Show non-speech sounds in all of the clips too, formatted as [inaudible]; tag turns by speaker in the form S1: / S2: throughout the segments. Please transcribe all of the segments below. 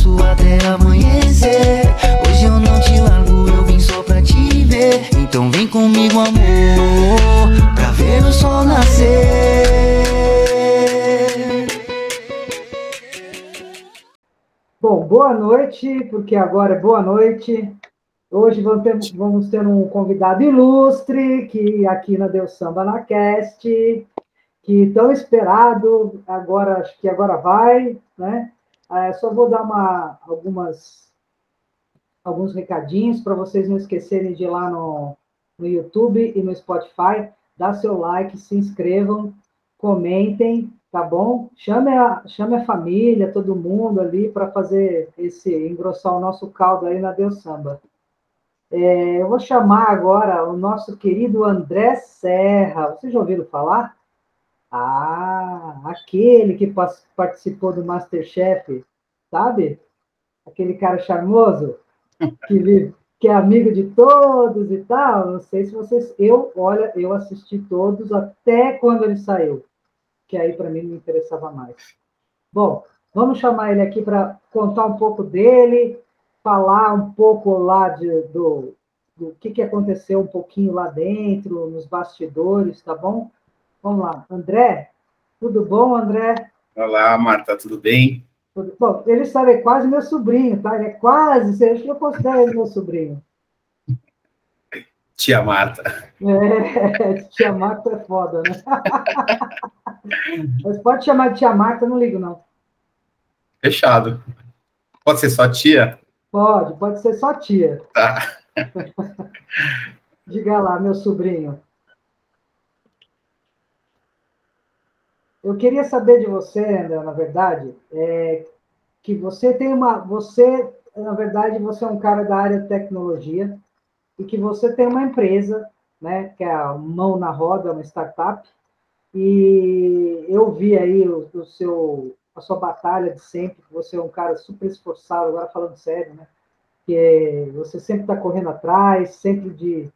S1: faço até amanhecer. Hoje eu não te largo, eu vim só pra te ver. Então vem comigo, amor, pra ver o sol nascer.
S2: Bom, boa noite, porque agora é boa noite. Hoje vamos ter, vamos ter um convidado ilustre, que aqui na Deus Samba na Cast, que tão esperado, agora acho que agora vai, né? É, só vou dar uma, algumas, alguns recadinhos para vocês não esquecerem de ir lá no, no YouTube e no Spotify, dar seu like, se inscrevam, comentem, tá bom? Chame a, chame a família, todo mundo ali para fazer esse, engrossar o nosso caldo aí na Deus Samba. É, eu vou chamar agora o nosso querido André Serra. Vocês já ouviram falar? Ah, aquele que participou do Masterchef, sabe? Aquele cara charmoso que que é amigo de todos e tal. Não sei se vocês. Eu, olha, eu assisti todos até quando ele saiu, que aí para mim não interessava mais. Bom, vamos chamar ele aqui para contar um pouco dele, falar um pouco lá de, do, do que, que aconteceu um pouquinho lá dentro, nos bastidores, tá bom? Vamos lá. André, tudo bom, André?
S3: Olá, Marta, tudo bem?
S2: Tudo bom. Ele sabe, é quase meu sobrinho, tá? Ele é quase, acha que eu considero ele meu sobrinho.
S3: Tia Marta.
S2: É, [laughs] tia Marta é foda, né? [laughs] Mas pode chamar de tia Marta, não ligo, não.
S3: Fechado. Pode ser só tia?
S2: Pode, pode ser só tia.
S3: Tá. [laughs]
S2: Diga lá, meu sobrinho. Eu queria saber de você, André, na verdade, é, que você tem uma. Você, na verdade, você é um cara da área de tecnologia e que você tem uma empresa, né, que é a Mão na Roda, uma startup, e eu vi aí o, o seu, a sua batalha de sempre, que você é um cara super esforçado, agora falando sério, né? Que você sempre está correndo atrás, sempre de,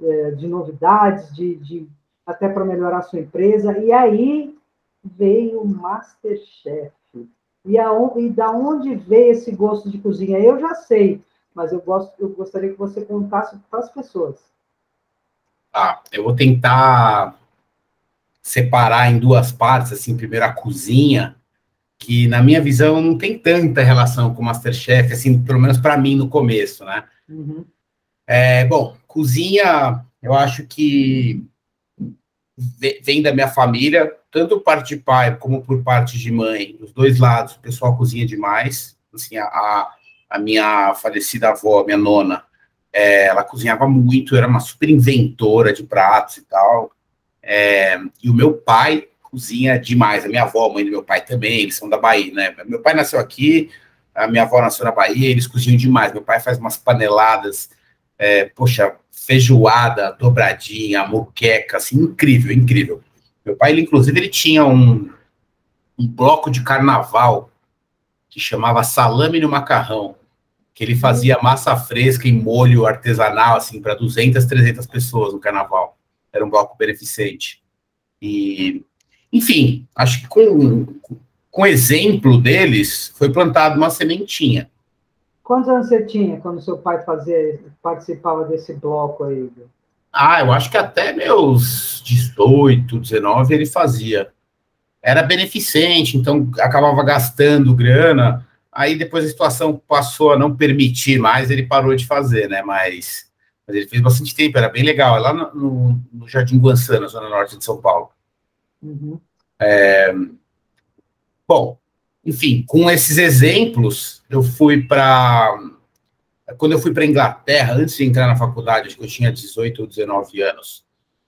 S2: é, de novidades, de, de até para melhorar a sua empresa. E aí veio o Masterchef. E, aonde, e da onde veio esse gosto de cozinha? Eu já sei, mas eu, gosto, eu gostaria que você contasse para as pessoas.
S3: Ah, eu vou tentar separar em duas partes, assim, primeiro a cozinha, que na minha visão não tem tanta relação com o Masterchef, assim, pelo menos para mim no começo, né? Uhum. É, bom, cozinha, eu acho que vem da minha família, tanto parte de pai como por parte de mãe, dos dois lados, o pessoal cozinha demais. Assim, a, a minha falecida avó, minha nona, é, ela cozinhava muito, era uma super inventora de pratos e tal. É, e o meu pai cozinha demais. A minha avó, a mãe do meu pai também, eles são da Bahia, né? Meu pai nasceu aqui, a minha avó nasceu na Bahia, eles cozinham demais. Meu pai faz umas paneladas, é, poxa, feijoada, dobradinha, moqueca, assim, incrível, incrível. Meu pai, ele, inclusive, ele tinha um, um bloco de carnaval que chamava Salame no Macarrão, que ele fazia massa fresca em molho artesanal, assim, para 200, 300 pessoas no carnaval. Era um bloco beneficente. E, enfim, acho que com, com exemplo deles, foi plantada uma sementinha.
S2: Quantos anos você tinha quando seu pai fazia, participava desse bloco aí?
S3: Ah, eu acho que até meus 18, 19 ele fazia. Era beneficente, então acabava gastando grana. Aí depois a situação passou a não permitir mais, ele parou de fazer, né? Mas, mas ele fez bastante tempo, era bem legal. É lá no, no, Jardim Guançã, na zona norte de São Paulo. Uhum. É, bom, enfim, com esses exemplos, eu fui para. Quando eu fui para Inglaterra, antes de entrar na faculdade, acho que eu tinha 18 ou 19 anos,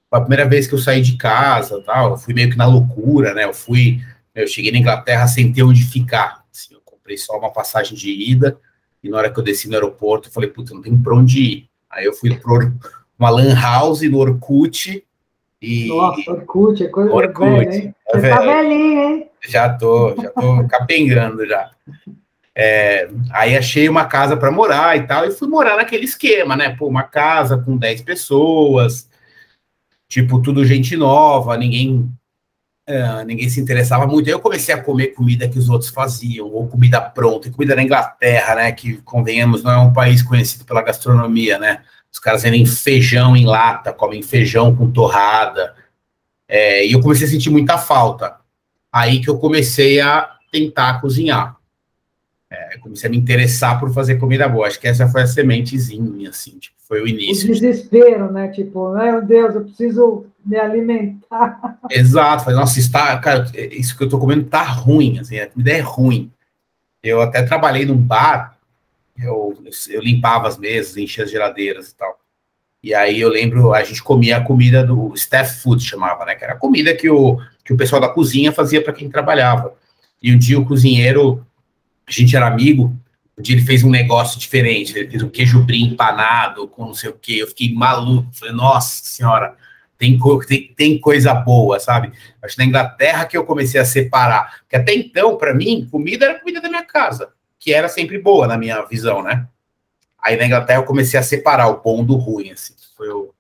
S3: foi a primeira vez que eu saí de casa, tal, eu fui meio que na loucura, né? Eu fui, eu cheguei na Inglaterra sem ter onde ficar. Assim, eu comprei só uma passagem de ida e na hora que eu desci no aeroporto, eu falei, puta, não tem para onde ir. Aí eu fui para uma lan house no Orkut
S2: e... Nossa, Orkut, é coisa Orkut, velha, hein? É Você tá velhinho, hein?
S3: Já tô, já tô capengando já. É, aí achei uma casa para morar e tal, e fui morar naquele esquema, né? Pô, uma casa com 10 pessoas, tipo, tudo gente nova, ninguém Uh, ninguém se interessava muito. Aí eu comecei a comer comida que os outros faziam, ou comida pronta, comida na Inglaterra, né? Que, convenhamos, não é um país conhecido pela gastronomia, né? Os caras vendem feijão em lata, comem feijão com torrada. É, e eu comecei a sentir muita falta. Aí que eu comecei a tentar cozinhar. É, comecei a me interessar por fazer comida boa. Acho que essa foi a sementezinha, assim, tipo, foi o início.
S2: O desespero, né? Tipo, meu Deus, eu preciso me alimentar. [laughs]
S3: Exato, falei, nossa, está, cara, isso que eu tô comendo tá ruim, assim, a comida é ruim. Eu até trabalhei num bar, eu, eu limpava as mesas, enchia as geladeiras e tal. E aí eu lembro, a gente comia a comida do staff food, chamava, né? Que era a comida que o, que o pessoal da cozinha fazia para quem trabalhava. E um dia o cozinheiro, a gente era amigo, um dia ele fez um negócio diferente, ele fez um queijo brie empanado com não sei o quê, eu fiquei maluco, falei, nossa senhora, tem, tem, tem coisa boa, sabe? Acho que na Inglaterra que eu comecei a separar, porque até então, para mim, comida era comida da minha casa, que era sempre boa na minha visão, né? Aí na Inglaterra eu comecei a separar o bom do ruim, assim, foi o,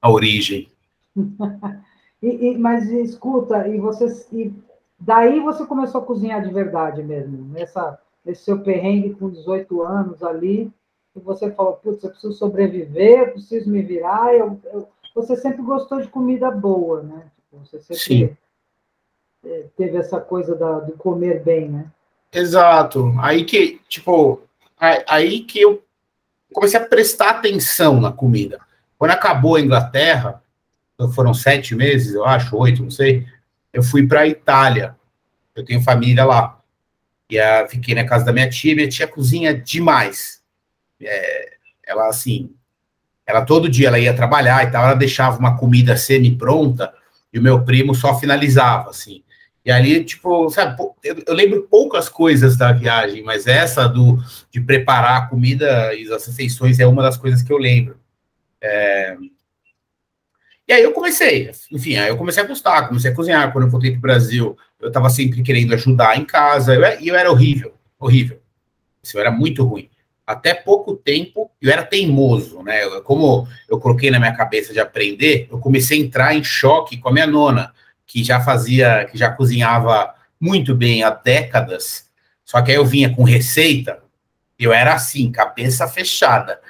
S3: a origem. [laughs]
S2: e, e, mas escuta, e você e daí você começou a cozinhar de verdade mesmo, nessa esse seu perrengue com 18 anos ali, e você falou, putz, eu preciso sobreviver, eu preciso me virar, eu, eu... você sempre gostou de comida boa, né? Tipo, você sempre Sim. É, teve essa coisa da, de comer bem, né?
S3: Exato. Aí que, tipo, aí que eu comecei a prestar atenção na comida. Quando acabou a Inglaterra, foram sete meses, eu acho, oito, não sei, eu fui para a Itália. Eu tenho família lá. E a, fiquei na casa da minha tia, minha tia cozinha demais. É, ela, assim, ela todo dia ela ia trabalhar e tal, ela deixava uma comida semi-pronta e o meu primo só finalizava, assim. E ali, tipo, sabe, eu, eu, lembro poucas coisas da viagem, mas essa do de preparar a comida e as refeições é uma das coisas que eu lembro. É... E aí eu comecei, enfim, aí eu comecei a gostar, comecei a cozinhar. Quando eu voltei para o Brasil, eu estava sempre querendo ajudar em casa, e eu, eu, era horrível, horrível. Isso era muito ruim. Até pouco tempo, eu era teimoso, né? Como eu coloquei na minha cabeça de aprender, eu comecei a entrar em choque com a minha nona que já fazia, que já cozinhava muito bem há décadas, só que aí eu vinha com receita, eu era assim, cabeça fechada.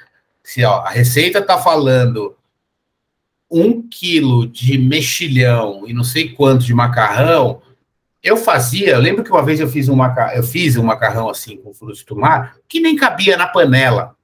S3: Se ó, a receita tá falando um quilo de mexilhão e não sei quanto de macarrão, eu fazia, eu lembro que uma vez eu fiz um macarrão, eu fiz um macarrão assim com frutos do mar, que nem cabia na panela.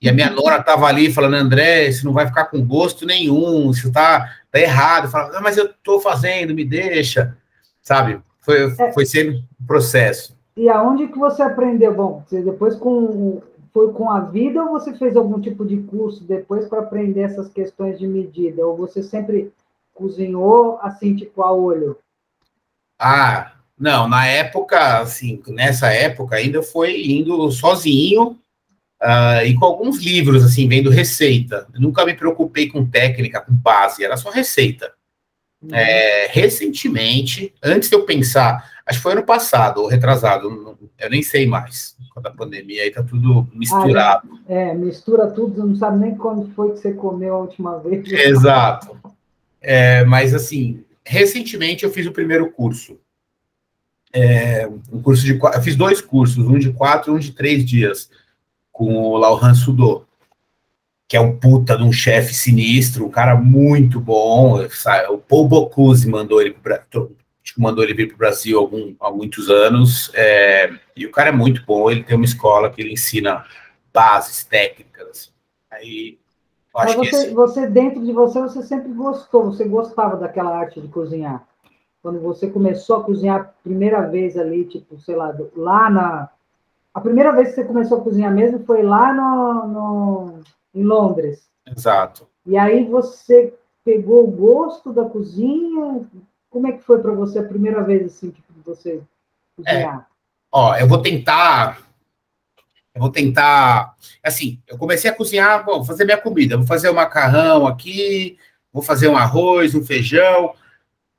S3: E a minha [laughs] nora estava ali falando, André, isso não vai ficar com gosto nenhum, isso tá, tá errado. Falava, mas eu estou fazendo, me deixa. Sabe? Foi, é. foi sempre um processo.
S2: E aonde que você aprendeu? Bom, você depois com foi com a vida ou você fez algum tipo de curso depois para aprender essas questões de medida? Ou você sempre cozinhou assim, tipo, a olho?
S3: Ah, não, na época, assim, nessa época ainda foi indo sozinho Uh, e com alguns livros, assim, vendo receita. Eu nunca me preocupei com técnica, com base, era só receita. Uhum. É, recentemente, antes de eu pensar, acho que foi ano passado, ou retrasado, eu nem sei mais, quando a pandemia aí tá tudo misturado.
S2: Ah, é, mistura tudo, não sabe nem quando foi que você comeu a última vez.
S3: Exato. É, mas, assim, recentemente eu fiz o primeiro curso. É, um curso de eu fiz dois cursos, um de quatro e um de três dias com o Laurent Sudô, que é um puta de um chefe sinistro, um cara muito bom. O Paul Bocuse mandou ele mandou ele vir para o Brasil algum, há muitos anos, é, e o cara é muito bom, ele tem uma escola que ele ensina bases técnicas. Assim. Aí,
S2: Mas você, esse... você, dentro de você, você sempre gostou, você gostava daquela arte de cozinhar. Quando você começou a cozinhar a primeira vez ali, tipo, sei lá, lá na, a primeira vez que você começou a cozinhar mesmo foi lá no, no, em Londres.
S3: Exato.
S2: E aí você pegou o gosto da cozinha? Como é que foi para você a primeira vez assim que você cozinhar? É.
S3: Ó, eu vou tentar. Eu vou tentar. Assim, eu comecei a cozinhar, bom, fazer minha comida. Vou fazer um macarrão aqui, vou fazer um arroz, um feijão.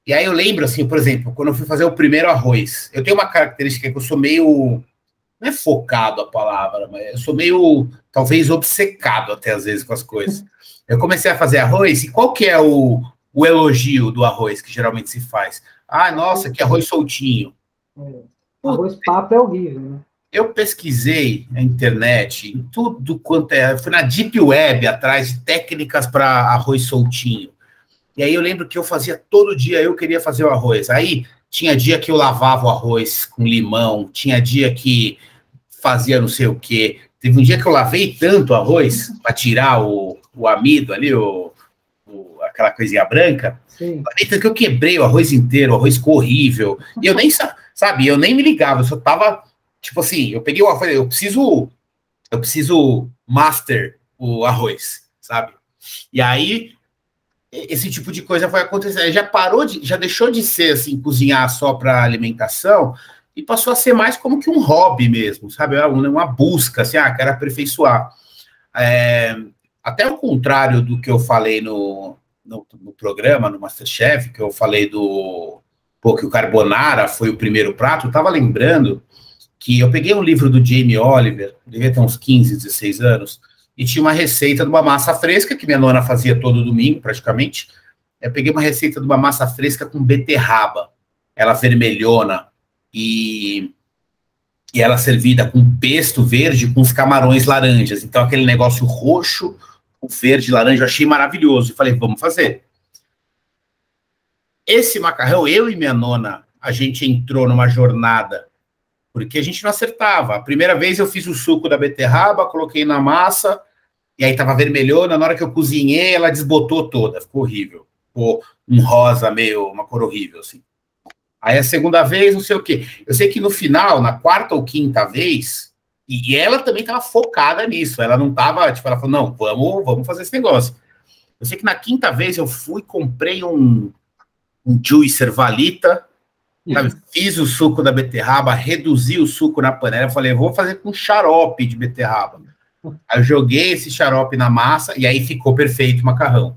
S3: E aí eu lembro, assim, por exemplo, quando eu fui fazer o primeiro arroz, eu tenho uma característica que eu sou meio não é focado a palavra, mas eu sou meio, talvez, obcecado até às vezes com as coisas. Eu comecei a fazer arroz, e qual que é o, o elogio do arroz que geralmente se faz. Ah, nossa, que arroz soltinho.
S2: É. Arroz papo é horrível, né?
S3: Eu pesquisei na internet, em tudo quanto é. Fui na Deep Web atrás de técnicas para arroz soltinho. E aí eu lembro que eu fazia todo dia, eu queria fazer o arroz. Aí tinha dia que eu lavava o arroz com limão, tinha dia que fazia não sei o quê. Teve um dia que eu lavei tanto arroz para tirar o, o amido ali, o, o, aquela coisinha branca. Sim. Tanto que eu quebrei o arroz inteiro, o arroz ficou horrível. E eu nem sabe, eu nem me ligava, eu só tava tipo assim, eu peguei o arroz, eu preciso eu preciso master o arroz, sabe? E aí esse tipo de coisa vai acontecer. Já parou de, já deixou de ser assim cozinhar só para alimentação e passou a ser mais como que um hobby mesmo, sabe? É uma busca, assim, ah, quero aperfeiçoar. É, até o contrário do que eu falei no, no, no, programa, no Masterchef, que eu falei do pô, que o carbonara foi o primeiro prato, eu tava lembrando que eu peguei um livro do Jamie Oliver, devia ter uns 15, 16 anos, e tinha uma receita de uma massa fresca, que minha nona fazia todo domingo, praticamente. Eu peguei uma receita de uma massa fresca com beterraba, ela vermelhona, e, e ela servida com pesto verde com os camarões laranjas. Então, aquele negócio roxo, verde, laranja, eu achei maravilhoso. E falei, vamos fazer. Esse macarrão, eu e minha nona, a gente entrou numa jornada, porque a gente não acertava. A primeira vez eu fiz o suco da beterraba, coloquei na massa, e aí tava vermelhona. Na hora que eu cozinhei, ela desbotou toda, ficou horrível. Ficou um rosa meio, uma cor horrível, assim. Aí a segunda vez, não sei o quê. Eu sei que no final, na quarta ou quinta vez, e, ela também estava focada nisso. Ela não estava, tipo, ela falou, não, vamos, vamos fazer esse negócio. Eu sei que na quinta vez eu fui, comprei um, um juicer valita, sabe? fiz o suco da beterraba, reduzi o suco na panela, falei, vou fazer com xarope de beterraba. Aí eu joguei esse xarope na massa e aí ficou perfeito o macarrão.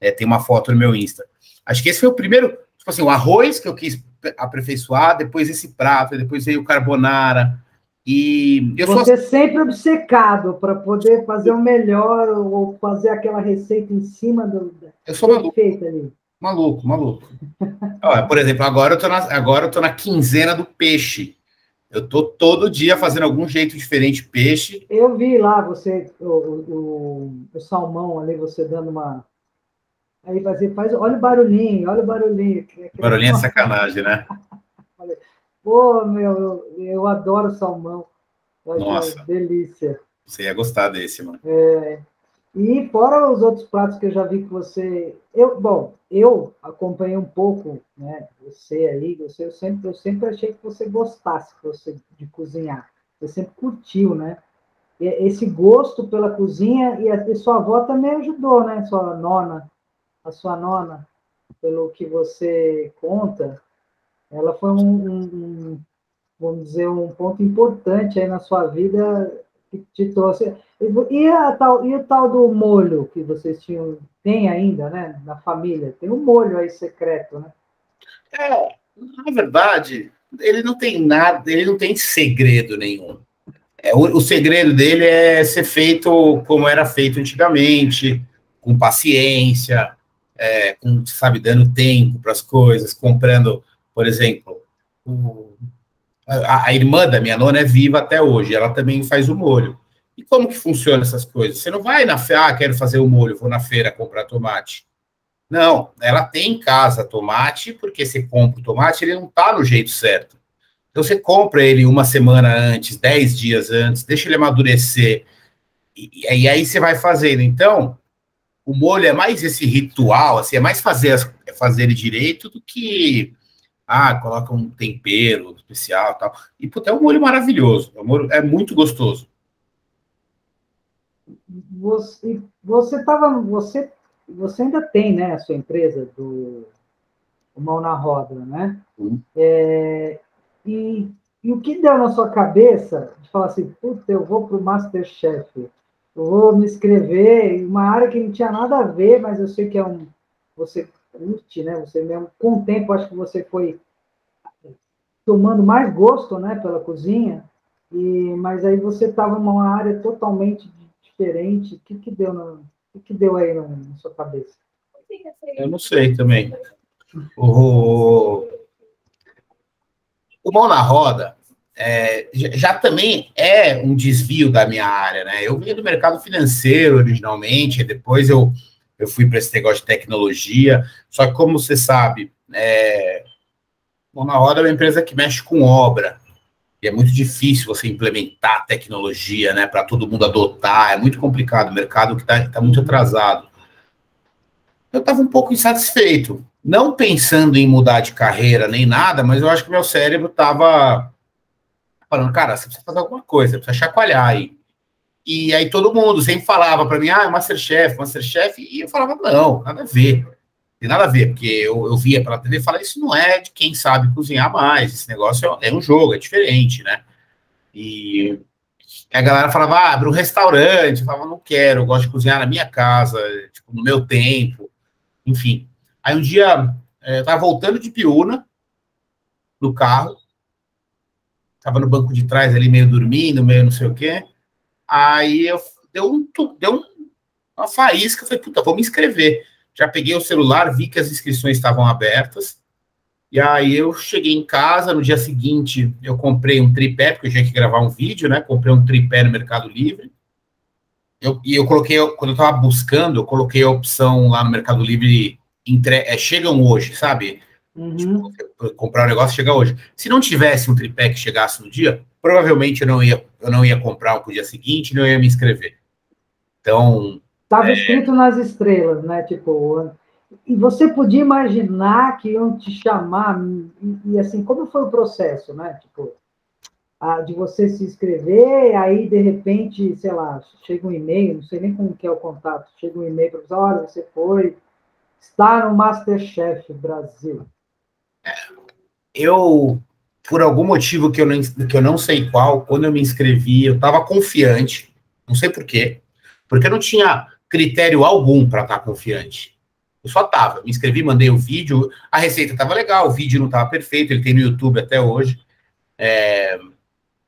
S3: É, tem uma foto no meu Insta. Acho que esse foi o primeiro, tipo assim, o arroz que eu quis aperfeiçoar, depois esse prato, depois veio o carbonara. E
S2: eu Você sou... sempre obcecado para poder fazer o melhor ou fazer aquela receita em cima do.
S3: Eu sou maluco. Ali. Maluco, maluco. [laughs] Olha, por exemplo, agora eu, tô na, agora eu tô na quinzena do peixe. Eu tô todo dia fazendo algum jeito diferente peixe.
S2: Eu vi lá você, o, o, o salmão ali, você dando uma, Aí fazer, faz, olha o barulhinho, olha o barulhinho.
S3: Barulhinho é sacanagem, né?
S2: Pô, meu, eu, eu adoro salmão.
S3: Nossa.
S2: Delícia.
S3: Você ia gostar desse, mano.
S2: É, e fora os outros pratos que eu já vi que você. Eu, bom, eu acompanhei um pouco, né? Você aí, você, eu sempre, eu sempre achei que você gostasse você, de cozinhar. Você sempre curtiu, né? Esse gosto pela cozinha e, a, e sua avó também ajudou, né? Sua nona a sua nona, pelo que você conta, ela foi um, um, vamos dizer, um ponto importante aí na sua vida que te trouxe. E, a tal, e o tal do molho que vocês tinham, tem ainda, né, na família? Tem um molho aí secreto, né?
S3: É, na verdade, ele não tem nada, ele não tem segredo nenhum. É, o, o segredo dele é ser feito como era feito antigamente, com paciência, é, com, sabe, dando tempo para as coisas, comprando, por exemplo, o, a, a, irmã da minha nona é viva até hoje, ela também faz o molho. E como que funciona essas coisas? Você não vai na feira, ah, quero fazer o molho, vou na feira comprar tomate. Não, ela tem em casa tomate, porque você compra o tomate, ele não está no jeito certo. Então você compra ele uma semana antes, dez dias antes, deixa ele amadurecer, e, e aí você vai fazendo. Então, o molho é mais esse ritual, assim, é mais fazer, é fazer ele direito do que ah, coloca um tempero especial e tal. E puta, é um molho maravilhoso, é, um molho, é muito gostoso.
S2: Você, você tava, você, você ainda tem, né, a sua empresa do Mão na Roda, né? Uhum. É, e, e o que deu na sua cabeça de falar assim, puta, eu vou para o Masterchef, vou me inscrever em uma área que não tinha nada a ver, mas eu sei que é um. Você curte, né? Você mesmo, com o tempo, acho que você foi tomando mais gosto, né, pela cozinha. E mas aí você estava numa área totalmente diferente. O que que deu na, o que deu aí na, na sua cabeça?
S3: Eu não sei também. O, o Mão na Roda é, já também é um desvio da minha área, né? Eu vim do mercado financeiro originalmente, depois eu, eu fui para esse negócio de tecnologia. Só que, como você sabe, é, na Roda é uma empresa que mexe com obra. E é muito difícil você implementar tecnologia, né, para todo mundo adotar. É muito complicado. O mercado que está tá muito atrasado. Eu estava um pouco insatisfeito. Não pensando em mudar de carreira nem nada, mas eu acho que meu cérebro estava falando, cara, você precisa fazer alguma coisa, precisa chacoalhar aí. E aí todo mundo sempre falava para mim, ah, Masterchef, Masterchef, e eu falava, não, nada a ver. Tem nada a ver, porque eu, eu via pela TV e falava, isso não é de quem sabe cozinhar mais, esse negócio é, é um jogo, é diferente, né? E a galera falava, ah, abre um restaurante, eu falava, não quero, eu gosto de cozinhar na minha casa, tipo, no meu tempo, enfim. Aí um dia, é, eu tava voltando de Piúna, no carro, tava no banco de trás ali, meio dormindo, meio não sei o quê. Aí eu deu, um, deu um, uma faísca, eu falei, puta, vou me inscrever. Já peguei o celular, vi que as inscrições estavam abertas. E aí eu cheguei em casa, no dia seguinte eu comprei um tripé, porque eu tinha que gravar um vídeo, né? Comprei um tripé no Mercado Livre. Eu, e eu coloquei, quando eu estava buscando, eu coloquei a opção lá no Mercado Livre, entre, é, chegam hoje, sabe? Uhum. Tipo, comprar um negócio chega hoje. Se não tivesse um tripé que chegasse no dia, provavelmente eu não ia, eu não ia comprar o dia seguinte, não ia me inscrever. Então.
S2: Estava é... escrito nas estrelas, né? Tipo, e você podia imaginar que iam te chamar, e, e assim, como foi o processo, né? Tipo, a, de você se inscrever, aí de repente, sei lá, chega um e-mail, não sei nem como que é o contato, chega um e-mail para você, olha, você foi, está no Masterchef Brasil
S3: eu, por algum motivo que eu, não, que eu não sei qual, quando eu me inscrevi, eu estava confiante, não sei por quê, porque eu não tinha critério algum para estar tá confiante. Eu só estava, me inscrevi, mandei o vídeo, a receita estava legal, o vídeo não estava perfeito, ele tem no YouTube até hoje. É...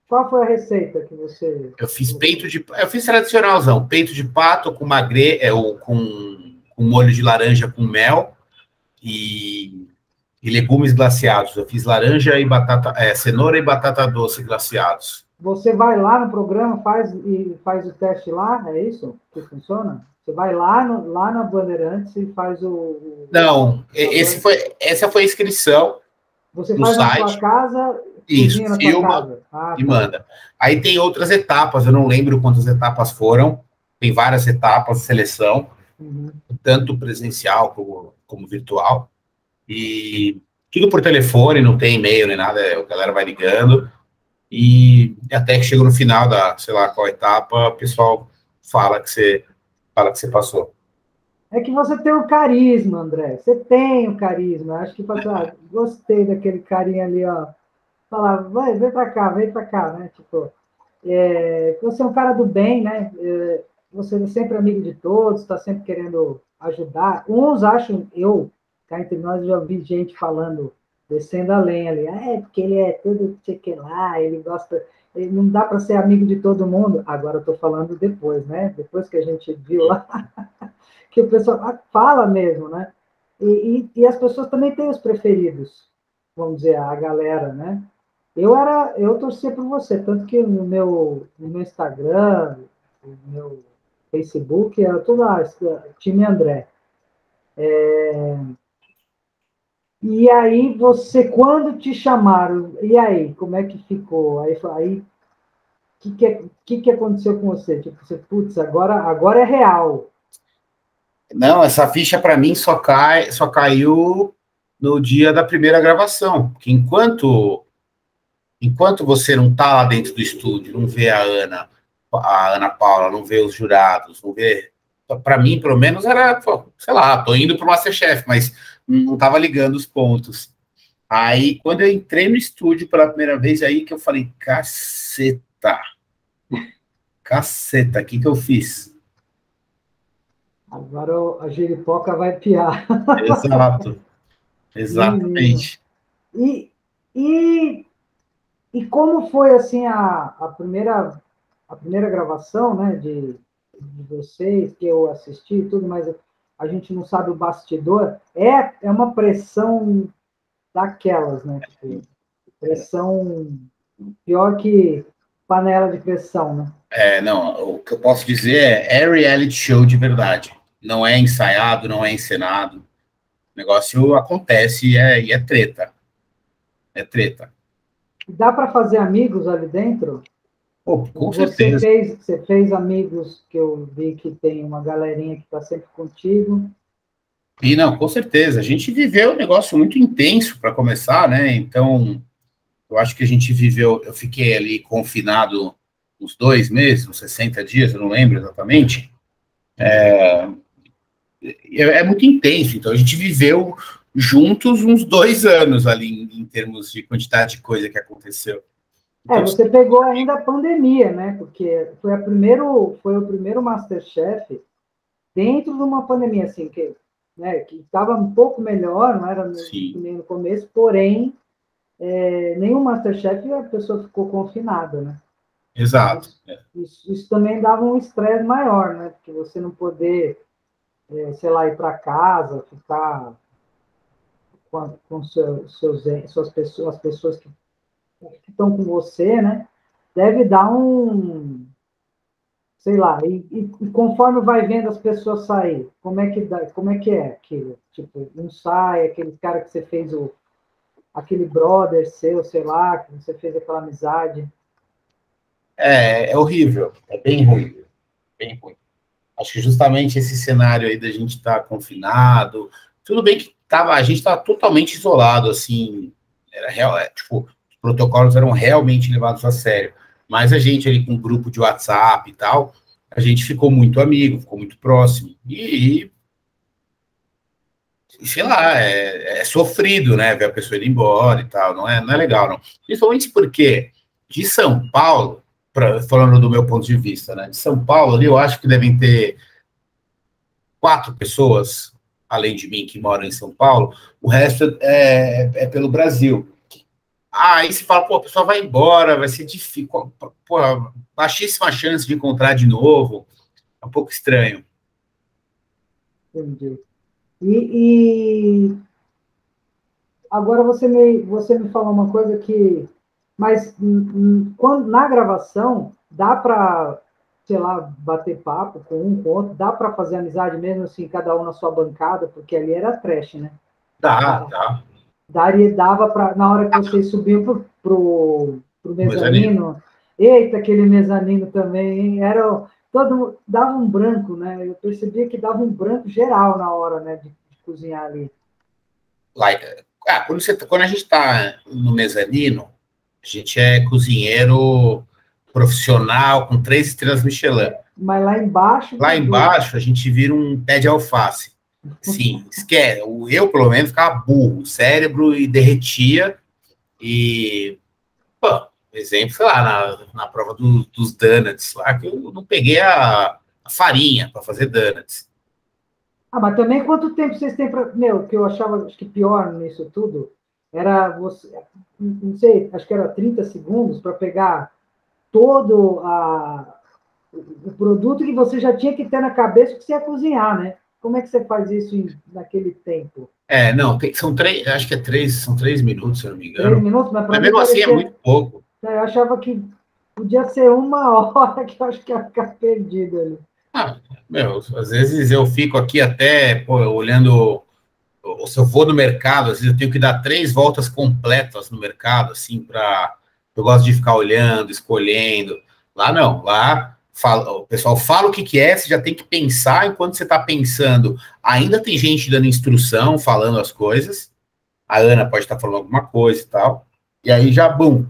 S2: Qual foi a receita que você.
S3: Eu fiz peito de. Eu fiz tradicionalzão, peito de pato com magre, é, com, com molho de laranja com mel e e legumes glaciados. Eu fiz laranja e batata, é, cenoura e batata doce glaciados.
S2: Você vai lá no programa, faz e faz o teste lá, é isso que funciona? Você vai lá, no, lá na Bandeirantes e faz o.
S3: Não, esse foi, essa foi a inscrição.
S2: Você faz na sua casa,
S3: isso, filma ah, e tá. manda. Aí tem outras etapas, eu não lembro quantas etapas foram. Tem várias etapas de seleção, uhum. tanto presencial como, como virtual. E tudo por telefone, não tem e-mail nem nada, a galera vai ligando. E até que chega no final da, sei lá, qual etapa, o pessoal fala que você fala que você passou.
S2: É que você tem o carisma, André. Você tem o carisma. Acho que ah, gostei daquele carinha ali, ó. Falar, vai, vem para cá, vem para cá, né? Tipo, é, você é um cara do bem, né? É, você é sempre amigo de todos, está sempre querendo ajudar. Uns acham, eu cá entre nós já vi gente falando, descendo a lenha ali, ah, é porque ele é tudo que lá, ele gosta, ele não dá para ser amigo de todo mundo. Agora eu estou falando depois, né? Depois que a gente viu lá, [laughs] que o pessoal fala mesmo, né? E, e, e, as pessoas também têm os preferidos, vamos dizer, a galera, né? Eu era, eu torcia por você, tanto que no meu, no meu Instagram, no meu Facebook, era tudo lá, time André. É, e aí você, quando te chamaram, e aí, como é que ficou? Aí, aí que, que, que, que aconteceu com você? Tipo, você, putz, agora, agora é real.
S3: Não, essa ficha para mim só cai, só caiu no dia da primeira gravação. Que enquanto enquanto você não tá lá dentro do estúdio, não vê a Ana, a Ana Paula, não vê os jurados, não vê. Para mim, pelo menos, era, sei lá, tô indo para o Masterchef, mas não estava ligando os pontos. Aí, quando eu entrei no estúdio pela primeira vez, aí que eu falei, caceta, caceta, o que, que eu fiz?
S2: Agora a giripoca vai piar.
S3: Exato, [laughs] exatamente.
S2: E, e, e como foi, assim, a, a, primeira, a primeira gravação, né, de, de vocês, que eu assisti e tudo, mas a gente não sabe o bastidor, é, é uma pressão daquelas, né? Tipo, pressão pior que panela de pressão, né?
S3: É, não, o que eu posso dizer é, é reality show de verdade. Não é ensaiado, não é encenado. O negócio acontece e é, e é treta. É treta.
S2: Dá para fazer amigos ali dentro?
S3: Com
S2: você
S3: certeza.
S2: Fez, você fez amigos que eu vi que tem uma galerinha que está sempre contigo.
S3: E não, com certeza. A gente viveu um negócio muito intenso para começar, né? Então, eu acho que a gente viveu. Eu fiquei ali confinado uns dois meses, uns 60 dias, eu não lembro exatamente. É, é, é muito intenso. Então, a gente viveu juntos uns dois anos ali em, em termos de quantidade de coisa que aconteceu.
S2: É, então, você pegou ainda a pandemia, né? Porque foi, a primeiro, foi o primeiro Masterchef dentro de uma pandemia, assim, que né, que estava um pouco melhor, não era no, nem no começo, porém, é, nenhum Masterchef a pessoa ficou confinada, né?
S3: Exato.
S2: Isso, isso também dava um estresse maior, né? Porque você não poder, é, sei lá, ir para casa, ficar com, com seus, seus, suas pessoas, as pessoas que, que estão com você, né? Deve dar um, sei lá, e, e, conforme vai vendo as pessoas sair, como é que dá, como é que é aquilo? Tipo, não sai, aquele cara que você fez o aquele brother seu, sei lá, que você fez aquela amizade.
S3: É, é horrível, é bem ruim, bem ruim. Acho que justamente esse cenário aí da gente estar tá confinado, tudo bem que tava, a gente estava totalmente isolado, assim, era real, é, tipo, protocolos eram realmente levados a sério. Mas a gente ali com um grupo de WhatsApp e tal, a gente ficou muito amigo, ficou muito próximo. E, e sei lá, é, é, sofrido, né? Ver a pessoa ir embora e tal. Não é, não é legal, não. Principalmente porque de São Paulo, pra, falando do meu ponto de vista, né? De São Paulo ali, eu acho que devem ter quatro pessoas, além de mim, que moram em São Paulo. O resto é, é pelo Brasil. Aí se fala, pô, a pessoa vai embora, vai ser difícil, pô, baixíssima chance de encontrar de novo. É um pouco estranho.
S2: Entendi. E, e, agora você me, você me falou uma coisa que. Mas quando, na gravação, dá para, sei lá, bater papo com um, com outro, dá para fazer amizade mesmo assim, cada um na sua bancada, porque ali era trash, né?
S3: Dá, dá
S2: daria, dava para, na hora que vocês subiam pro, pro, pro mezanino, mezanino, eita, aquele mezanino também, era todo, dava um branco, né? Eu percebia que dava um branco geral na hora, né, de, de cozinhar ali.
S3: Lá, ah, quando, você, quando a gente está no mezanino, a gente é cozinheiro profissional com três estrelas Michelin.
S2: Mas lá embaixo.
S3: Lá embaixo a gente vira um pé de alface. Sim, esquece. Eu, pelo menos, ficava burro, o cérebro e derretia. E, pô, exemplo, sei lá, na, na prova do, dos donuts, lá que eu não peguei a, a farinha para fazer donuts.
S2: Ah, mas também quanto tempo vocês têm para. Meu, que eu achava acho que pior nisso tudo era você. Não sei, acho que era 30 segundos para pegar todo a, o produto que você já tinha que ter na cabeça que você ia cozinhar, né? Como é que você faz isso em, naquele tempo?
S3: É, não, tem, são três, acho que é três, são três minutos, se eu não me engano.
S2: Três minutos, mas,
S3: mas mesmo assim é muito pouco.
S2: É, eu achava que podia ser uma [laughs] hora que eu acho que ia ficar perdido ali.
S3: Ah, meu, às vezes eu fico aqui até pô, olhando, ou se eu vou no mercado, às vezes eu tenho que dar três voltas completas no mercado, assim, para. Eu gosto de ficar olhando, escolhendo. Lá não, lá fala, o pessoal fala o que, que é, você já tem que pensar enquanto você está pensando. Ainda tem gente dando instrução, falando as coisas. A Ana pode estar tá falando alguma coisa e tal. E aí já, bum,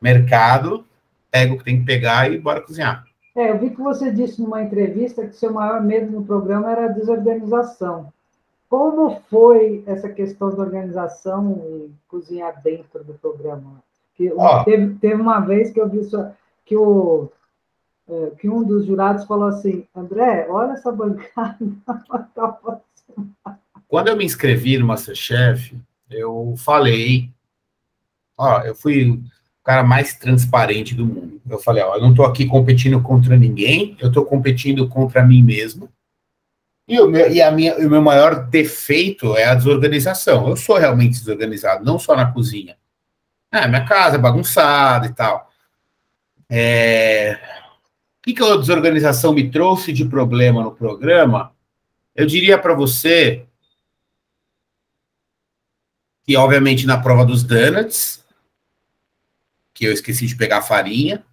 S3: mercado, pega o que tem que pegar e bora cozinhar.
S2: É, eu vi que você disse numa entrevista que seu maior medo no programa era a desorganização. Como foi essa questão da organização e cozinhar dentro do programa? Que, teve, teve uma vez que eu vi só, que o é, que um dos jurados falou assim, André, olha essa bancada. [laughs]
S3: Quando eu me inscrevi no Masterchef, eu falei, ó, eu fui o cara mais transparente do mundo. Eu falei, ó, eu não estou aqui competindo contra ninguém, eu estou competindo contra mim mesmo. E, o meu, e a minha, o meu maior defeito é a desorganização. Eu sou realmente desorganizado, não só na cozinha. É, minha casa é bagunçada e tal. É... Que, que a desorganização me trouxe de problema no programa? Eu diria para você que, obviamente, na prova dos donuts, que eu esqueci de pegar a farinha.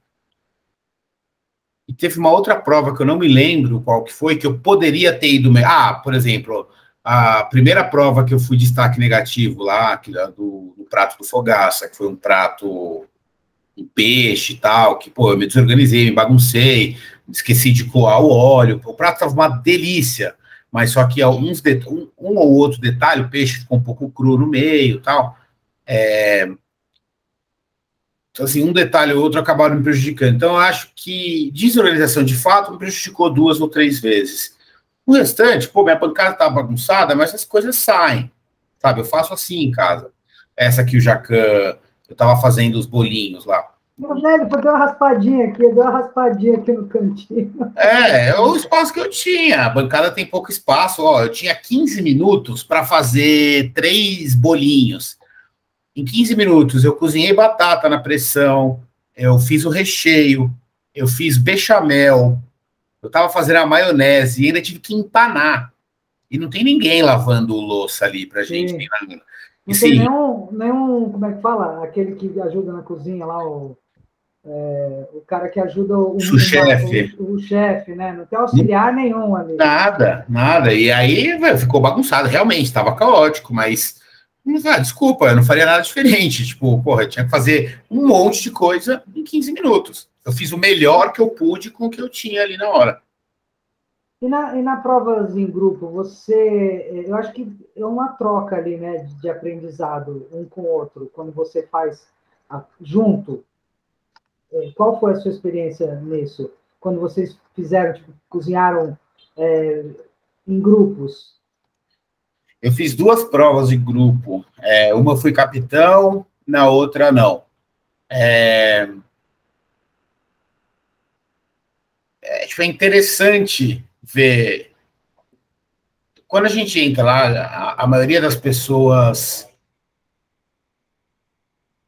S3: E teve uma outra prova que eu não me lembro qual que foi, que eu poderia ter ido. Ah, por exemplo, a primeira prova que eu fui destaque negativo lá, do, do prato do Fogaça, que foi um prato em peixe e tal, que, pô, eu me desorganizei, me baguncei, esqueci de coar o óleo. O prato estava uma delícia, mas só que alguns um, um, ou outro detalhe, o peixe ficou um pouco cru no meio tal. É, então, assim, um detalhe ou outro acabaram me prejudicando. Então, eu acho que desorganização de fato me prejudicou duas ou três vezes. O restante, pô, minha bancada tá bagunçada, mas as coisas saem, sabe? Eu faço assim em casa. Essa aqui, o Jacan, eu tava fazendo os bolinhos lá.
S2: Meu velho, foi dar uma raspadinha aqui, deu uma raspadinha aqui no cantinho.
S3: É, é o espaço que eu tinha. A bancada tem pouco espaço. Ó, eu tinha 15 minutos para fazer três bolinhos. Em 15 minutos, eu cozinhei batata na pressão, eu fiz o recheio, eu fiz bechamel, eu estava fazendo a maionese e ainda tive que empanar. E não tem ninguém lavando louça ali pra gente. Sim.
S2: Não e, tem nenhum, nenhum, como é que fala? Aquele que ajuda na cozinha lá, o, é, o cara que ajuda o, o
S3: chefe.
S2: O, o chefe, né? Não tem auxiliar nenhum ali.
S3: Nada, nada. E aí véio, ficou bagunçado, realmente, estava caótico, mas ah, desculpa, eu não faria nada diferente. Tipo, porra, eu tinha que fazer um monte de coisa em 15 minutos. Eu fiz o melhor que eu pude com o que eu tinha ali na hora.
S2: E na, e na provas em grupo, você. Eu acho que é uma troca ali, né, de aprendizado um com o outro, quando você faz a, junto. É, qual foi a sua experiência nisso? Quando vocês fizeram, tipo, cozinharam é, em grupos?
S3: Eu fiz duas provas de grupo. É, uma fui capitão, na outra não. É, é, tipo, é interessante ver. Quando a gente entra lá, a, a maioria das pessoas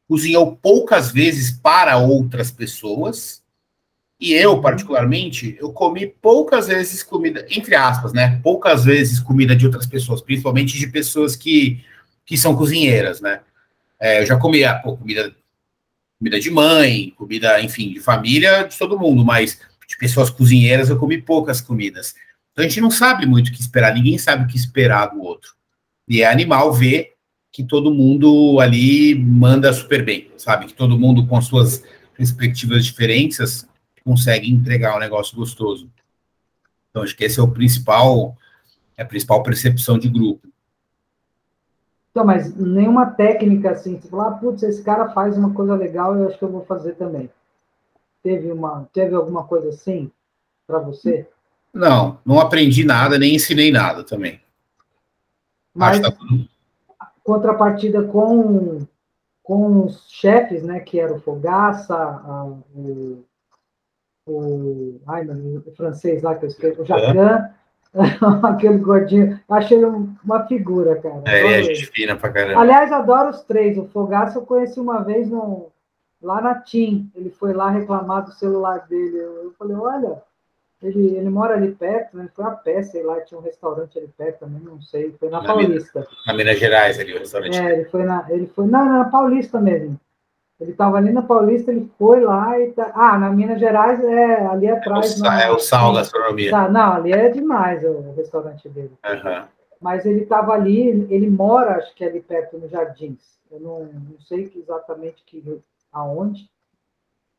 S3: cozinhou poucas vezes para outras pessoas e eu, uhum. particularmente, eu comi poucas vezes comida, entre aspas, né? Poucas vezes comida de outras pessoas, principalmente de pessoas que, que são cozinheiras, né? É, eu já comi pô, comida, comida de mãe, comida, enfim, de família, de todo mundo, mas de pessoas cozinheiras eu comi poucas comidas. Então a gente não sabe muito o que esperar, ninguém sabe o que esperar do outro. E é animal ver que todo mundo ali manda super bem, sabe? Que todo mundo com suas perspectivas diferentes consegue entregar um negócio gostoso. Então, acho que esse é o principal, é a principal percepção de grupo.
S2: Então, mas nenhuma técnica assim, falar, ah, putz, esse cara faz uma coisa legal, eu acho que eu vou fazer também. Teve uma, teve alguma coisa assim para você?
S3: Não, não aprendi nada, nem ensinei nada também.
S2: Mas tá contrapartida com com os chefes, né, que era o Fogaça, a, o o, ai, o francês lá que eu escrevi, o Jacan, [laughs] aquele gordinho, achei uma figura, cara.
S3: É, é gente fina pra caramba.
S2: Aliás, adoro os três. O Fogaça eu conheci uma vez no, lá na TIM. Ele foi lá reclamar do celular dele. Eu, eu falei, olha, ele, ele mora ali perto, né? Foi a pé, sei lá, tinha um restaurante ali perto também, não sei. Foi na, na Paulista.
S3: Minas, na Minas Gerais ali, o restaurante.
S2: É, ele foi na, ele foi na, na Paulista mesmo. Ele estava ali na Paulista, ele foi lá e tá... Ah, na Minas Gerais, é ali atrás.
S3: É o, na... é o Sal Gastronomia.
S2: Tá, não, ali é demais o restaurante dele.
S3: Uhum.
S2: Mas ele estava ali, ele mora, acho que ali perto, no Jardins. Eu não, não sei exatamente que, aonde,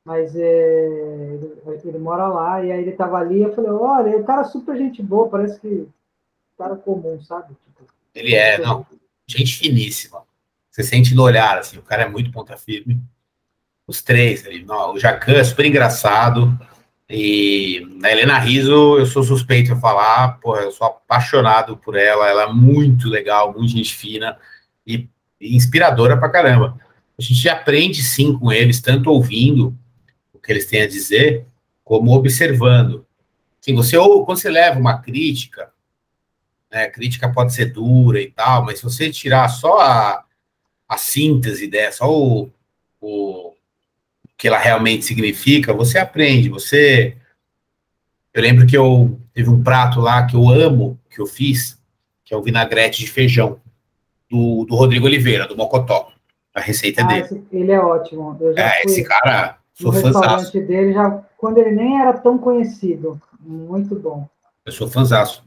S2: mas é, ele, ele, mora lá, e aí ele estava ali, eu falei, olha, o cara é super gente boa, parece que cara comum, sabe? Tipo,
S3: ele é, não, gente finíssima. Você sente no olhar, assim, o cara é muito ponta firme. Os três, ali, não, o Jacan é super engraçado. E a Helena Riso, eu sou suspeito de falar, pô, eu sou apaixonado por ela, ela é muito legal, muito gente fina e, e inspiradora pra caramba. A gente aprende sim com eles, tanto ouvindo o que eles têm a dizer, como observando. Assim, você ou quando você leva uma crítica, né? A crítica pode ser dura e tal, mas se você tirar só a, a síntese dessa, só o, o que ela realmente significa, você aprende, você... Eu lembro que eu teve um prato lá que eu amo, que eu fiz, que é o vinagrete de feijão, do, do Rodrigo Oliveira, do Mocotó. A receita
S2: Ah,
S3: dele.
S2: esse- ele é ótimo. Eu já
S3: É,
S2: fui
S3: esse cara, sou fãzaço.
S2: dele, já, quando ele nem era tão conhecido. Muito bom.
S3: Eu sou fãzaço.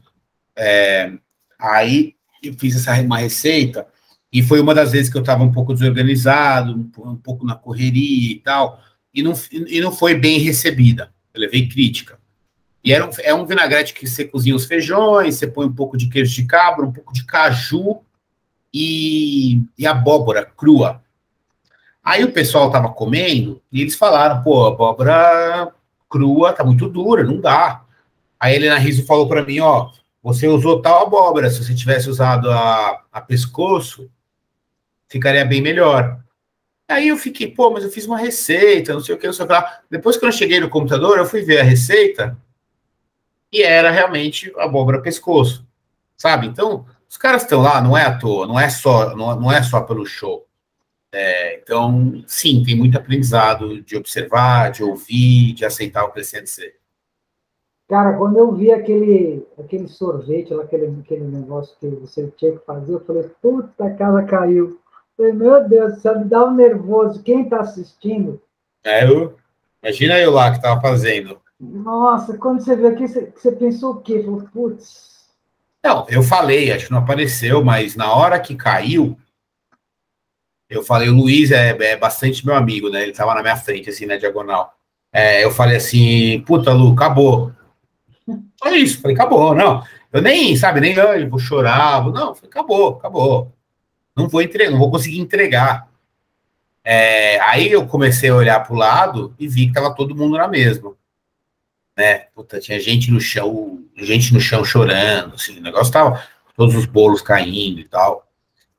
S3: É, aí eu fiz essa uma receita e foi uma das vezes que eu estava um pouco desorganizado, um, um pouco na correria e tal, e não, e não foi bem recebida. Eu levei crítica. E era um, é um vinagrete que você cozinha os feijões, você põe um pouco de queijo de cabra, um pouco de caju e, e abóbora crua. Aí o pessoal estava comendo e eles falaram, pô, abóbora crua tá muito dura, não dá. Aí a Helena Riso falou para mim, ó, você usou tal abóbora, se você tivesse usado a, a pescoço, ficaria bem melhor. Aí eu fiquei, pô, mas eu fiz uma receita, não sei o que, não sei o que lá. Depois que eu cheguei no computador, eu fui ver a receita e era realmente abóbora pescoço, sabe? Então, os caras estão lá, não é à toa, não é só, não, não é só pelo show. É, então, sim, tem muito aprendizado de observar, de ouvir, de aceitar o a dizer.
S2: Cara, quando eu vi aquele, aquele sorvete, aquele, aquele negócio que você tinha que fazer, eu falei, puta, a casa caiu. Eu falei, meu Deus, céu, me dá um nervoso. Quem tá assistindo,
S3: É, eu, imagina eu lá que tava fazendo.
S2: nossa, quando você viu aqui, você, você pensou o quê? Falou, putz,
S3: Não, eu falei, acho que não apareceu, mas na hora que caiu, eu falei, o Luiz é, é bastante meu amigo, né? Ele tava na minha frente, assim, na diagonal. É, eu falei assim, puta, Lu, acabou. Só isso, falei, acabou, não. Eu nem, sabe, nem "Ai, vou chorar, não, falei, acabou, acabou. Não vou entregar, não vou conseguir entregar. É, aí eu comecei a olhar pro lado e vi que tava todo mundo na mesma. Né? Puta, tinha gente no chão, gente no chão chorando, assim, o negócio tava, todos os bolos caindo e tal.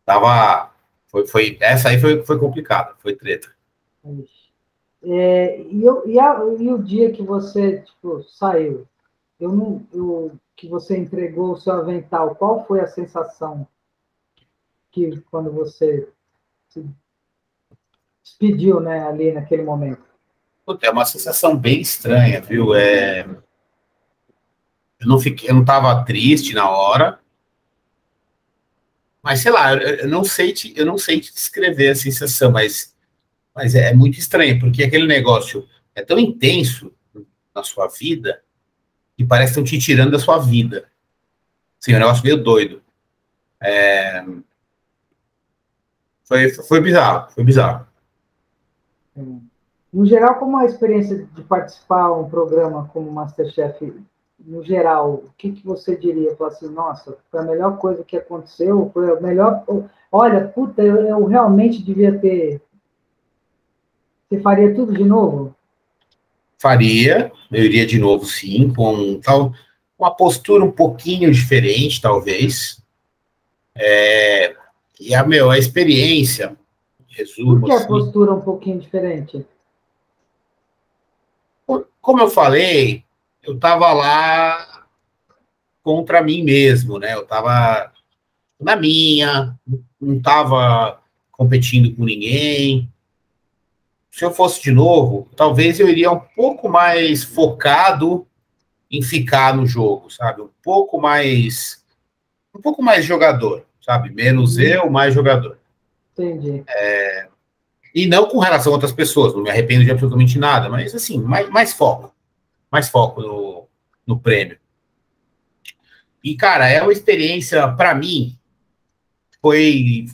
S3: Tava, foi, foi, essa aí foi, foi complicada, foi treta.
S2: É, e, eu, e, a- e o dia que você tipo, saiu, eu não, eu, que você entregou o seu avental, qual foi a sensação que quando você se despediu, né, ali naquele momento?
S3: Puta, é uma sensação bem estranha, viu? É... Eu não fiquei, eu não tava triste na hora, mas sei lá, eu, não sei te, eu não sei te descrever a sensação, mas, mas é, é muito estranho, porque aquele negócio é tão intenso na sua vida que parece que estão te tirando da sua vida. Sim, é um negócio meio doido. É... Foi, foi bizarro, foi bizarro.
S2: No geral, como a experiência de participar de um programa como Masterchef, no geral, o que, que você diria? Falar assim, nossa, foi a melhor coisa que aconteceu, foi a melhor. Olha, puta, eu, eu realmente devia ter. Você faria tudo de novo?
S3: Faria, eu iria de novo, sim, com tal, uma postura um pouquinho diferente, talvez. É, e a, meu, a experiência, resumo,
S2: Por que a
S3: assim,
S2: postura um pouquinho diferente?
S3: Como eu falei, eu estava lá contra mim mesmo, né? Eu estava na minha, não estava competindo com ninguém. Se eu fosse de novo, talvez eu iria um pouco mais focado em ficar no jogo, sabe? Um pouco mais, um pouco mais jogador, sabe? Menos eu, mais jogador.
S2: Entendi.
S3: E não com relação a outras pessoas, não me arrependo de absolutamente nada, mas assim, mais, mais foco. Mais foco no, no prêmio. E, cara, é uma experiência, para mim, foi.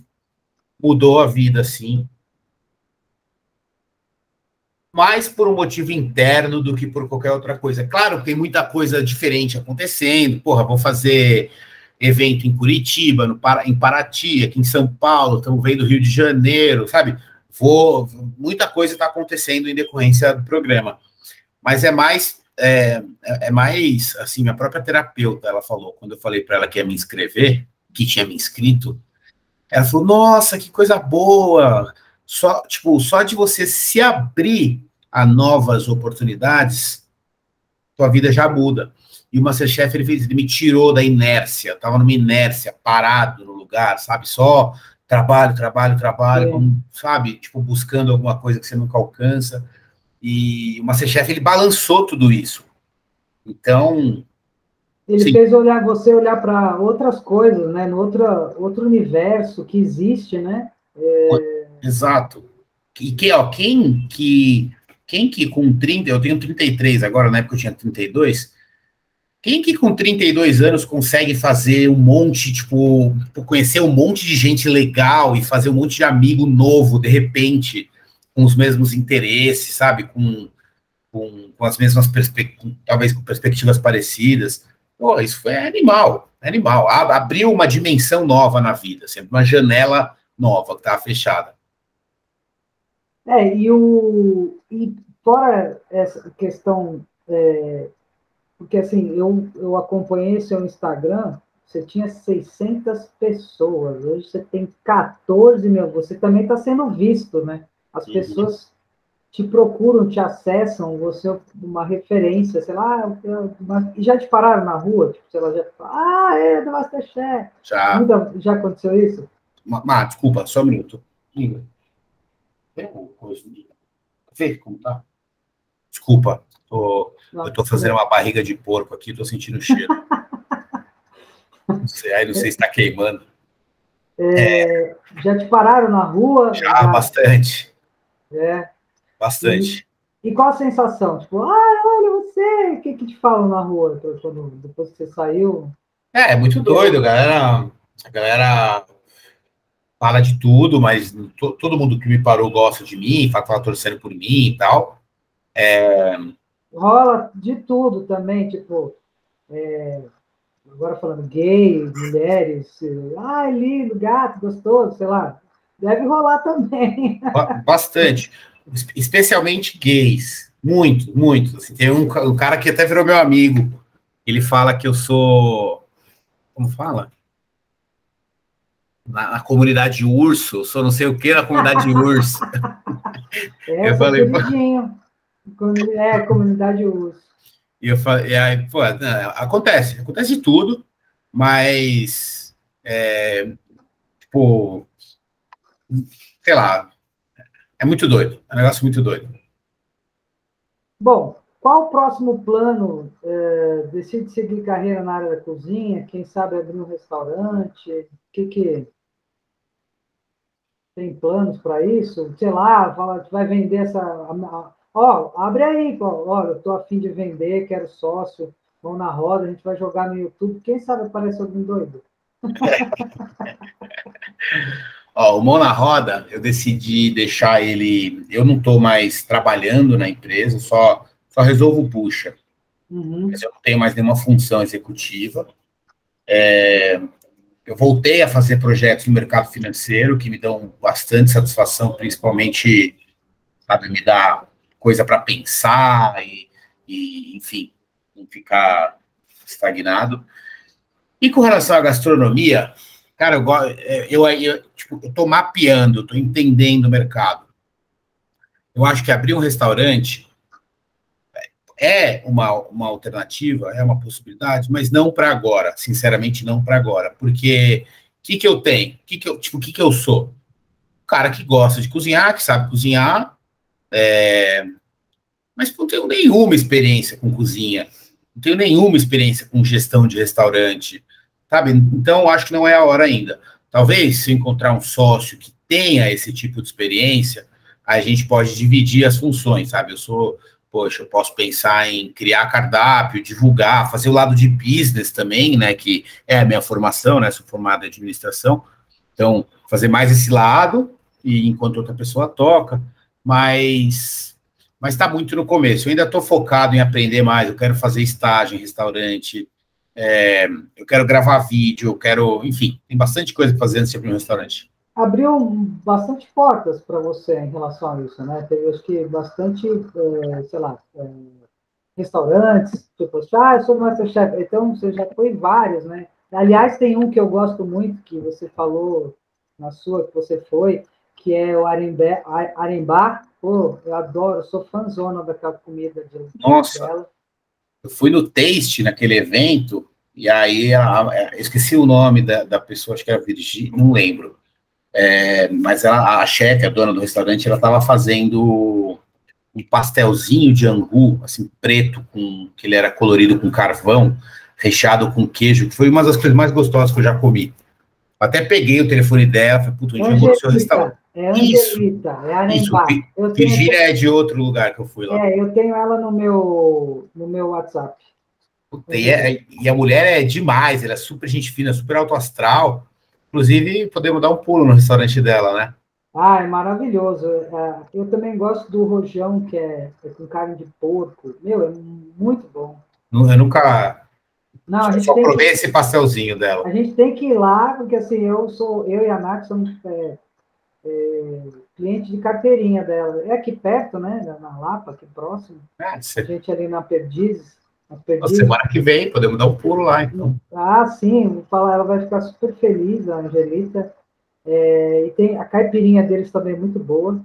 S3: mudou a vida, assim. Mais por um motivo interno do que por qualquer outra coisa. Claro, tem muita coisa diferente acontecendo. Porra, vou fazer evento em Curitiba, no, em Paraty, aqui em São Paulo, estamos vendo Rio de Janeiro, sabe? Vou, muita coisa está acontecendo em decorrência do programa. Mas é mais, é, é mais, assim, minha própria terapeuta, ela falou, quando eu falei para ela que ia me inscrever, que tinha me inscrito, ela falou, nossa, que coisa boa! Só, tipo, só de você se abrir a novas oportunidades, tua vida já muda. E o Masterchef, ele fez, ele me tirou da inércia, tava numa inércia, parado no lugar, sabe? Só trabalho, trabalho, trabalho, como, sabe? Tipo, buscando alguma coisa que você nunca alcança. E o Masterchef, ele balançou tudo isso. Então.
S2: Ele sim. fez olhar você olhar para outras coisas, né? No outro, outro universo que existe, né?
S3: É... Exato. E que, ó, quem que, quem que com 30, eu tenho 33 agora, na época eu tinha 32, quem que com 32 anos consegue fazer um monte, tipo, conhecer um monte de gente legal e fazer um monte de amigo novo, de repente, com os mesmos interesses, sabe? Com, com, com as mesmas perspectivas, talvez com perspectivas parecidas. Pô, isso foi animal, animal. Abriu uma dimensão nova na vida, sempre uma janela nova que estava fechada.
S2: É, e, o, e fora essa questão é, porque assim, eu, eu acompanhei seu Instagram, você tinha 600 pessoas, hoje você tem 14 mil, você também está sendo visto, né? As uhum. pessoas te procuram, te acessam, você é uma referência, sei lá, e já te pararam na rua, tipo, sei lá, já ah, é do Masterchef.
S3: Já.
S2: Nunca, já aconteceu isso?
S3: Mas, desculpa, só um minuto. Liga. Vê como tá? Desculpa, tô, eu tô fazendo uma barriga de porco aqui, tô sentindo o cheiro. [laughs] não sei, aí não sei se está queimando.
S2: É, é, já te pararam na rua?
S3: Já, já... bastante.
S2: É.
S3: Bastante.
S2: E, e, qual a sensação? Tipo, ah, olha você, o que, que te falam na rua quando, depois que você saiu?
S3: É, é muito doido, galera. A galera fala de tudo, mas to, todo mundo que me parou gosta de mim, fala que tá torcendo por mim e tal. É,
S2: rola de tudo também, tipo, é, agora falando gay, mulheres, ai, lindo, gato, gostoso, sei lá, deve rolar também. [laughs]
S3: Bastante, especialmente gays, muito, muito. Assim, tem um, um cara que até virou meu amigo, ele fala que eu sou, como fala? Na, na, comunidade urso, sou não sei o que na comunidade [laughs] urso.
S2: É, eu falei, é, comunidade urso.
S3: E eu falei, e aí, pô, acontece, acontece de tudo, mas é, tipo, sei lá, é muito doido, é um negócio muito doido.
S2: Bom, qual o próximo plano? É, decide seguir carreira na área da cozinha? Quem sabe abrir um restaurante? O que que tem planos para isso? Sei lá, fala, vai vender essa Ó, abre aí, pô. Olha, eu tô afim de vender, quero sócio, vão na roda, a gente vai jogar no YouTube. Quem sabe aparece algum doido? [laughs]
S3: Ó, o Mão na Roda, eu decidi deixar ele. Eu não estou mais trabalhando na empresa, só, só resolvo puxa. Uhum. Mas eu não tenho mais nenhuma função executiva. É, eu voltei a fazer projetos no mercado financeiro que me dão bastante satisfação, principalmente, sabe, me dá coisa para pensar e, e, enfim, não ficar estagnado. E com relação à gastronomia, cara, eu, é, eu, eu, tipo, eu tô mapeando, tô entendendo o mercado. Eu acho que abrir um restaurante é uma, uma alternativa, é uma possibilidade, mas não para agora, sinceramente não para agora, porque o que, que eu tenho? Que que eu, tipo, o que, que eu sou? O cara que gosta de cozinhar, que sabe cozinhar, é, mas não tenho nenhuma experiência com cozinha, não tenho nenhuma experiência com gestão de restaurante, sabe? Então, acho que não é a hora ainda. Talvez, se encontrar um sócio que tenha esse tipo de experiência, a gente pode dividir as funções, sabe? Eu sou, poxa, eu posso pensar em criar cardápio, divulgar, fazer o lado de business também, né? Que é a minha formação, né? Sou formado em administração. Então, fazer mais esse lado, e enquanto outra pessoa toca mas mas está muito no começo. Eu ainda estou focado em aprender mais. Eu quero fazer estágio em restaurante, é, eu quero gravar vídeo, eu quero, enfim, tem bastante coisa para fazer antes de abrir um restaurante.
S2: Abriu bastante portas para você em relação a isso, né? Teve, acho que, bastante, é, sei lá, é, restaurantes, tipo, ah, eu sou Masterchef, então você já foi vários, né? Aliás, tem um que eu gosto muito, que você falou na sua, que você foi, que é o arembé, arembar. Pô, eu adoro, sou fãzona daquela comida de
S3: Nossa. Dela. Eu fui no Taste, naquele evento, e aí a, a, eu esqueci o nome da, da pessoa, acho que era Virgínia, não lembro. É, mas ela, a chefe, a dona do restaurante, ela estava fazendo um pastelzinho de angu, assim, preto, com que ele era colorido com carvão, recheado com queijo, que foi uma das coisas mais gostosas que eu já comi. Até peguei o telefone dela, falei, puta, um dia eu vou no seu restaurante.
S2: É Angelita, é a
S3: Isso, Virgínia é de outro lugar que eu fui lá.
S2: É, eu tenho ela no meu, no meu WhatsApp.
S3: Puta, e, é, e, a mulher é demais, ela é super gente fina, super alto astral. Inclusive, podemos dar um pulo no restaurante dela, né?
S2: Ah, é maravilhoso. É, eu também gosto do rojão, que é, é, com carne de porco. Meu, é muito bom.
S3: Eu nunca.
S2: Não, a gente
S3: só provei
S2: que,
S3: esse pastelzinho dela.
S2: A gente tem que ir lá, porque assim, eu sou, eu e a Nath somos é, é, cliente de carteirinha dela. É aqui perto, né? Na Lapa, aqui próximo.
S3: Ah,
S2: a gente ali na Perdizes.
S3: Na semana que vem, podemos dar um pulo lá, então.
S2: Ah, sim, falar, ela vai ficar super feliz, a Angelita. É, e tem a caipirinha deles também é muito boa.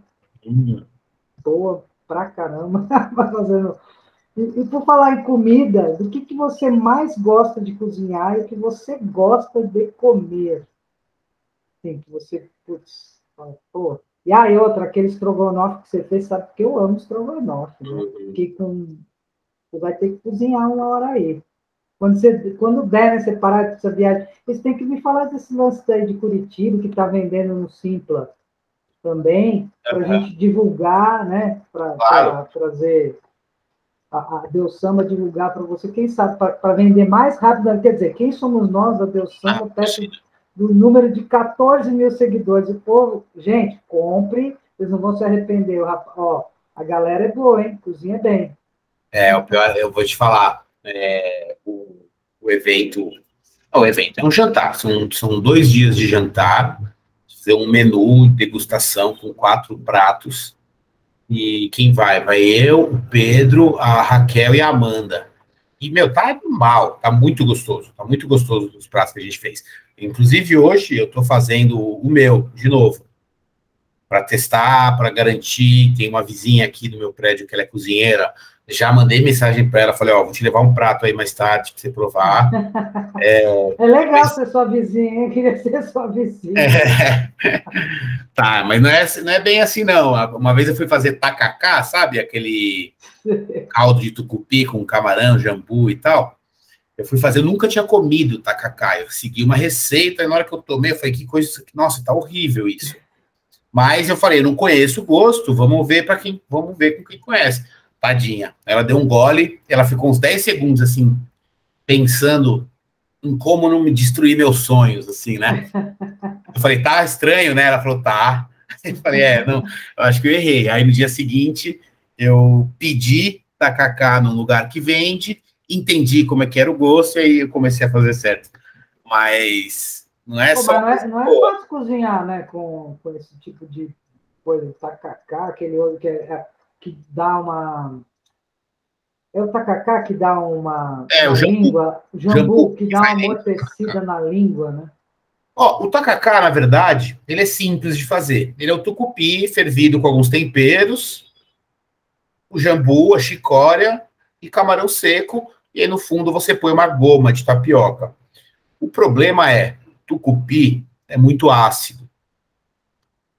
S3: Hum.
S2: Boa pra caramba. [laughs] fazendo. E, e, por falar em comida, do que, que você mais gosta de cozinhar e o que você gosta de comer? Sim, que você, putz, pô. E aí, outra, aquele estrogonofe que você fez, sabe que eu amo estrogonofe, né? Uhum. Que com. Você vai ter que cozinhar uma hora aí. Quando, você, quando der, né, você parar dessa viagem, vocês têm que me falar desse lance daí de Curitiba, que está vendendo no Simpla também, para a uhum. gente divulgar, né? Para claro. trazer a, a Deus Samba, divulgar para você, quem sabe, para vender mais rápido, quer dizer, quem somos nós, a Deus Samba, ah, perto do número de 14 mil seguidores. O povo, gente, compre, vocês não vão se arrepender. Ó, a galera é boa, hein? Cozinha bem.
S3: É, o pior, eu vou te falar, é, o, o, evento. O evento é um jantar, são, são dois dias de jantar, fazer um menu, degustação com quatro pratos. E quem vai? Vai eu, o Pedro, a Raquel e a Amanda. E, meu, tá mal, tá muito gostoso, tá muito gostoso os pratos que a gente fez. Inclusive, hoje eu tô fazendo o meu, de novo, para testar, para garantir. Tem uma vizinha aqui do meu prédio que ela é cozinheira, já mandei mensagem para ela, falei, ó, vou te levar um prato aí mais tarde para você provar. [laughs]
S2: É, é legal mas... ser sua vizinha, [laughs] queria ser sua vizinha. É... [laughs]
S3: tá, mas não é, não é bem assim, não. Uma vez eu fui fazer tacacá, sabe? Aquele caldo de tucupi com camarão, jambu e tal. Eu fui fazer, eu nunca tinha comido tacacá. Eu segui uma receita, e na hora que eu tomei, eu falei, que coisa, nossa, tá horrível isso. Mas eu falei, não conheço o gosto, vamos ver para quem, vamos ver com quem conhece. Tadinha. Ela deu um gole, ela ficou uns 10 segundos assim, pensando em como não me destruir meus sonhos, assim, né? Eu falei, tá estranho, né? Ela falou, tá. [laughs] Eu falei, é, não, eu acho que eu errei. Aí no dia seguinte, eu pedi tacacá num lugar que vende, entendi como é que era o gosto, e aí eu comecei a fazer certo. Mas não é Pô, só.
S2: Não é, não é fácil cozinhar, né? Com, com esse tipo de coisa, tacacá, aquele outro que é, é que dá uma. É o tacacá que dá uma.
S3: É, o jambu.
S2: língua. O jambu, jambu que dá uma amortecida na língua, né?
S3: Ó, o tacacá, na verdade, ele é simples de fazer. Ele é o tucupi fervido com alguns temperos, o jambu, a chicória e camarão seco, e aí no fundo você põe uma goma de tapioca. O problema é, tucupi é muito ácido.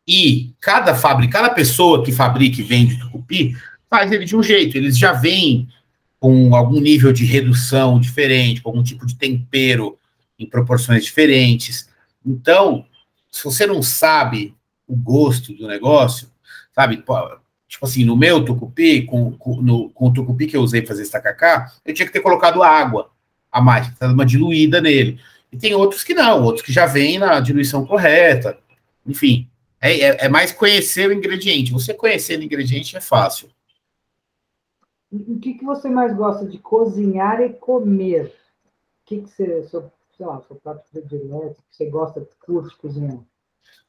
S3: E cada fábrica, cada pessoa que fabrica e vende tucupi, faz ele de um jeito. Eles já vêm com algum nível de redução diferente, com algum tipo de tempero em proporções diferentes. Então, se você não sabe o gosto do negócio, sabe? Tipo assim, no meu tucupi, com, com, no, com o tucupi que eu usei para fazer esse tacacá, eu tinha que ter colocado água a mais, dar uma diluída nele. E tem outros que não, outros que já vêm na diluição correta. Enfim, é, é, é, mais conhecer o ingrediente. Você conhecer o ingrediente é fácil.
S2: O que, que você mais gosta de cozinhar e comer? O que, que você, seu, sei lá, seu prato predileto, que você gosta, curte cozinhar?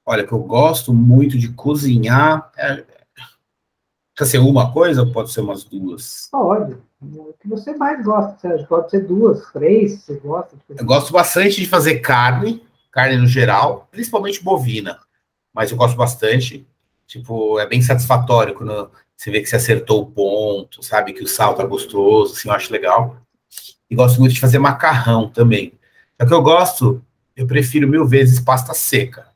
S3: Olha, que eu gosto muito de cozinhar. É... Precisa ser uma coisa ou pode ser umas duas?
S2: Pode. O que você mais gosta, Sérgio? Pode ser duas, três, você gosta.
S3: Eu gosto bastante de fazer carne, carne no geral, principalmente bovina mas eu gosto bastante. Tipo, é bem satisfatório quando você vê que você acertou o ponto, sabe? Que o sal tá gostoso, assim, eu acho legal. E gosto muito de fazer macarrão também. Só que eu gosto, eu prefiro mil vezes pasta seca.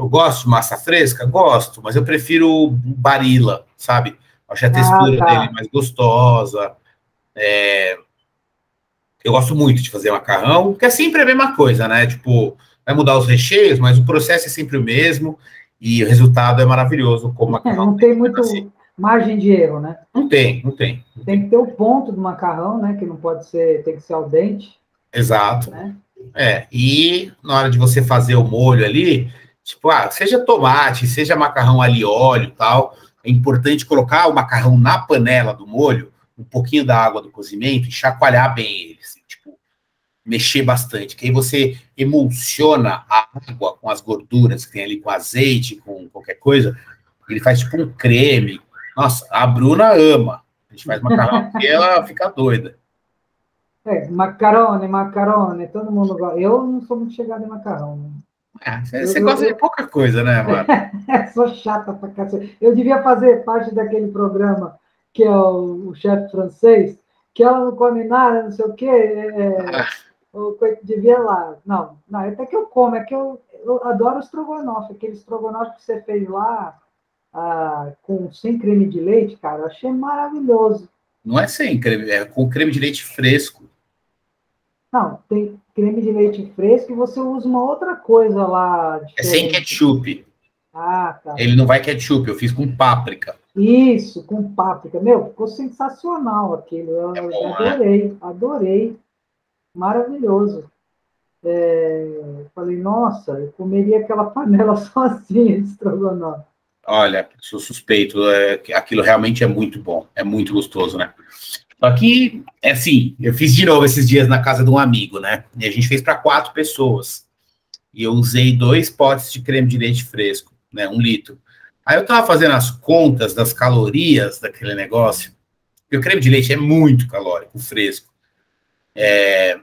S3: Eu gosto de massa fresca? Gosto, mas eu prefiro barila, sabe? Acho a ah, textura tá. dele mais gostosa. É... Eu gosto muito de fazer macarrão, que é sempre a mesma coisa, né? Tipo, vai mudar os recheios, mas o processo é sempre o mesmo e o resultado é maravilhoso como macarrão.
S2: Não tem muito assim. margem de erro, né?
S3: Não tem, não tem.
S2: Tem que ter o ponto do macarrão, né? Que não pode ser, tem que ser al dente.
S3: Exato. Né? É, e na hora de você fazer o molho ali, tipo, ah, seja tomate, seja macarrão ali óleo tal, é importante colocar o macarrão na panela do molho, um pouquinho da água do cozimento e chacoalhar bem ele, assim, tipo, mexer bastante, que aí você emulsiona a água com as gorduras que tem ali, com azeite, com qualquer coisa, ele faz tipo um creme. Nossa, a Bruna ama. A gente faz macarrão [laughs] e ela fica doida.
S2: É, macarone, macarone, todo mundo gosta. Eu não sou muito chegado em macarrão. Né?
S3: É, você gosta de pouca coisa, né, mano? [laughs]
S2: sou chata pra cacete. Eu devia fazer parte daquele programa que é o, o chefe francês, que ela não come nada, não sei o quê. É, ah. o, devia lá. Não, não, até que eu como, é que eu, eu adoro o estrogonofe, aquele estrogonofe que você fez lá ah, com sem creme de leite, cara, eu achei maravilhoso.
S3: Não é sem creme, é com creme de leite fresco.
S2: Não, tem creme de leite fresco e você usa uma outra coisa lá.
S3: Diferente. É sem ketchup.
S2: Ah, tá.
S3: Ele não vai ketchup, eu fiz com páprica.
S2: Isso, com páprica. Meu, ficou sensacional aquilo. Eu é bom, adorei, né? adorei. Maravilhoso. É, falei, nossa, eu comeria aquela [laughs] panela sozinha de estrogonofe.
S3: Olha, sou suspeito, é, aquilo realmente é muito bom, é muito gostoso, né? Só que, é assim, eu fiz de novo esses dias na casa de um amigo, né? E a gente fez para quatro pessoas. E eu usei dois potes de creme de leite fresco, né? Um litro. Aí eu tava fazendo as contas das calorias daquele negócio. E o creme de leite é muito calórico, fresco. É,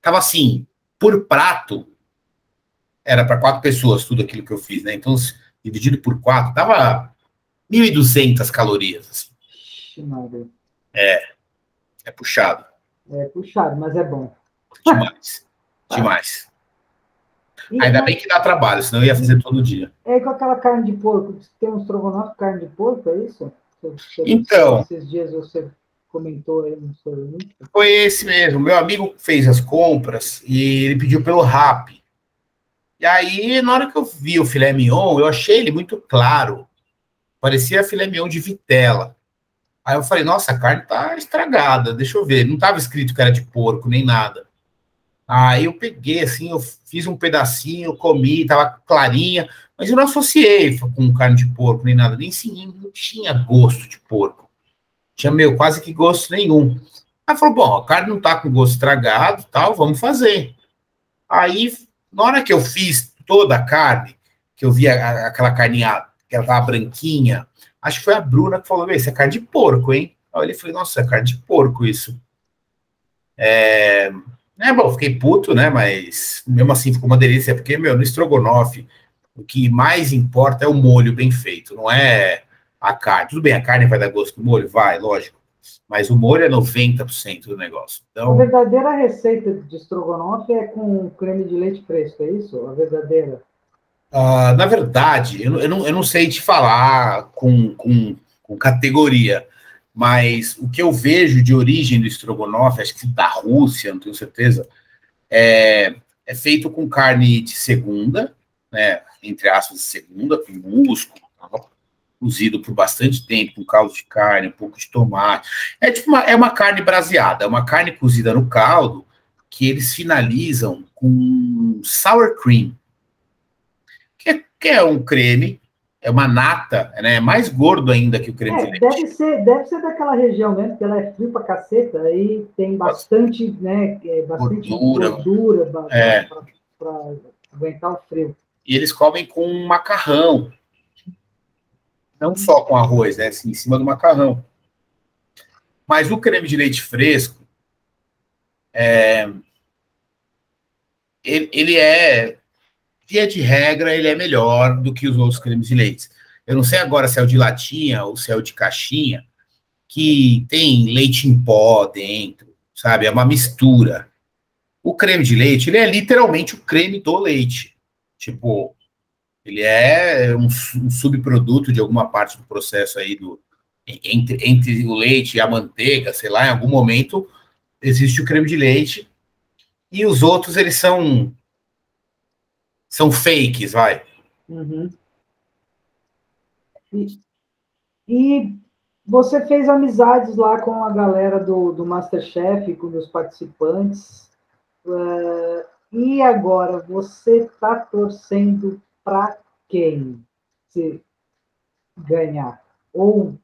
S3: tava assim, por prato, era para quatro pessoas, tudo aquilo que eu fiz, né? Então, dividido por quatro, tava 1.200 calorias. Assim. É. É puxado.
S2: É puxado, mas é bom.
S3: Demais. [laughs] Demais. E Ainda bem que dá trabalho, senão eu ia fazer todo dia.
S2: É com aquela carne de porco. Tem um estrogonofe de carne de porco, é isso?
S3: Você, então.
S2: Esses dias você comentou aí no seu
S3: Foi esse mesmo. Meu amigo fez as compras e ele pediu pelo RAP. E aí, na hora que eu vi o filé mignon, eu achei ele muito claro. Parecia filé mignon de vitela. Aí eu falei, nossa, a carne tá estragada, deixa eu ver. Não estava escrito que era de porco, nem nada. Aí eu peguei, assim, eu fiz um pedacinho, comi, tava clarinha, mas eu não associei com carne de porco, nem nada, nem sim, não tinha gosto de porco. Tinha, meu, quase que gosto nenhum. Aí falou, bom, a carne não tá com gosto estragado, tal, vamos fazer. Aí, na hora que eu fiz toda a carne, que eu vi aquela carninha, que ela tava branquinha, Acho que foi a Bruna que falou: isso é carne de porco, hein? Aí ele falou: nossa, é carne de porco isso. É, é bom, fiquei puto, né? Mas mesmo assim ficou uma delícia, porque, meu, no estrogonofe, o que mais importa é o molho bem feito, não é a carne. Tudo bem, a carne vai dar gosto do molho? Vai, lógico. Mas o molho é 90% do negócio. Então...
S2: A verdadeira receita de estrogonofe é com creme de leite fresco, é isso? A verdadeira?
S3: Uh, na verdade, eu, eu, não, eu não sei te falar com, com, com, categoria, mas o que eu vejo de origem do estrogonofe, acho que da Rússia, não tenho certeza, é, é feito com carne de segunda, né, entre aspas, segunda, com músculo, cozido por bastante tempo, com caldo de carne, um pouco de tomate. É tipo uma, é uma carne braseada, é uma carne cozida no caldo que eles finalizam com sour cream que é um creme, é uma nata, né? É mais gordo ainda que o creme
S2: é,
S3: de leite.
S2: Deve ser, deve ser daquela região mesmo, porque ela é frio pra caceta, aí tem bastante, né? É, bastante gordura, gordura
S3: é.
S2: para aguentar o frio.
S3: E eles comem com macarrão. Não só com arroz, né? Assim, em cima do macarrão. Mas o creme de leite fresco, é, ele, ele é via de regra, ele é melhor do que os outros cremes de leite. eu não sei agora se é o de latinha ou se é o de caixinha, que tem leite em pó dentro, sabe? É uma mistura. O creme de leite, ele é literalmente o creme do leite. Tipo, ele é um, um subproduto de alguma parte do processo aí do entre, entre o leite e a manteiga, sei lá, em algum momento existe o creme de leite e os outros eles são são fakes, vai.
S2: Uhum. E, e, você fez amizades lá com a galera do, do Masterchef, com os participantes. Uh, e agora, você está torcendo para quem se ganhar? Ou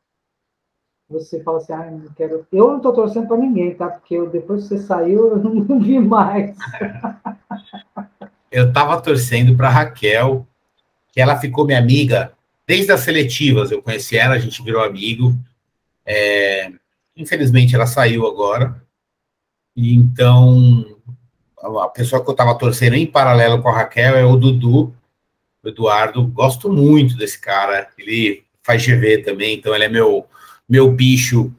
S2: você fala assim, ah, não quero. Eu não estou torcendo para ninguém, tá? Porque eu, depois que você saiu, eu não vi mais. [laughs]
S3: eu estava torcendo para Raquel, que ela ficou minha amiga desde as seletivas. Eu conheci ela, a gente virou amigo. É, infelizmente, ela saiu agora. Então, a pessoa que eu estava torcendo em paralelo com a Raquel é o Dudu, o Eduardo. Gosto muito desse cara. Ele faz GV também, então ele é meu, meu bicho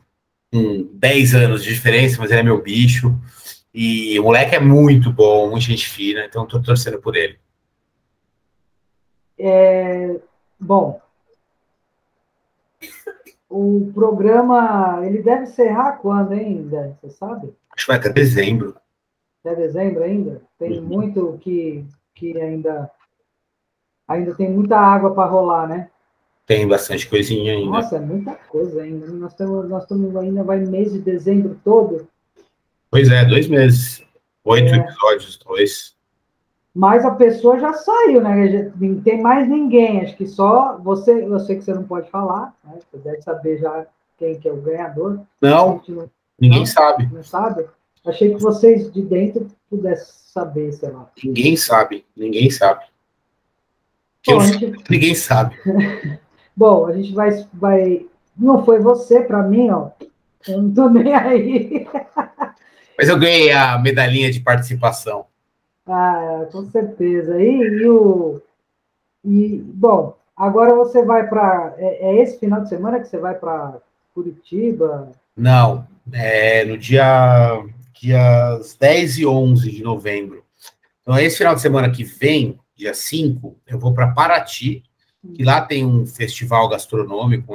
S3: com 10 anos de diferença, mas ele é meu bicho. E o moleque é muito bom, muito gente fina, então estou torcendo por ele.
S2: É, bom, o programa, ele deve encerrar quando ainda, você sabe?
S3: Acho que vai até dezembro.
S2: Até dezembro ainda? Tem uhum. muito que, que ainda ainda tem muita água para rolar, né?
S3: Tem bastante coisinha ainda.
S2: Nossa, é muita coisa ainda. Nós estamos, nós estamos ainda, vai mês de dezembro todo.
S3: Pois é, dois meses. Oito é. episódios, dois.
S2: Mas a pessoa já saiu, né? Não tem mais ninguém. Acho que só você. Eu sei que você não pode falar, né? Você deve saber já quem que é o ganhador.
S3: Não, não ninguém não, sabe.
S2: Não sabe? Achei que vocês de dentro pudessem saber, sei lá.
S3: Ninguém sabe, ninguém sabe. Bom, gente... Ninguém sabe. [laughs]
S2: Bom, a gente vai, vai. Não foi você, para mim, ó. Eu não tô nem aí. [laughs]
S3: Mas eu ganhei a medalhinha de participação.
S2: Ah, com certeza. E, e o. E, bom, agora você vai para. É, é, esse final de semana que você vai para Curitiba?
S3: Não, é no dia dias 10 e 11 de novembro. Então, esse final de semana que vem, dia 5, eu vou para Paraty, que lá tem um festival gastronômico,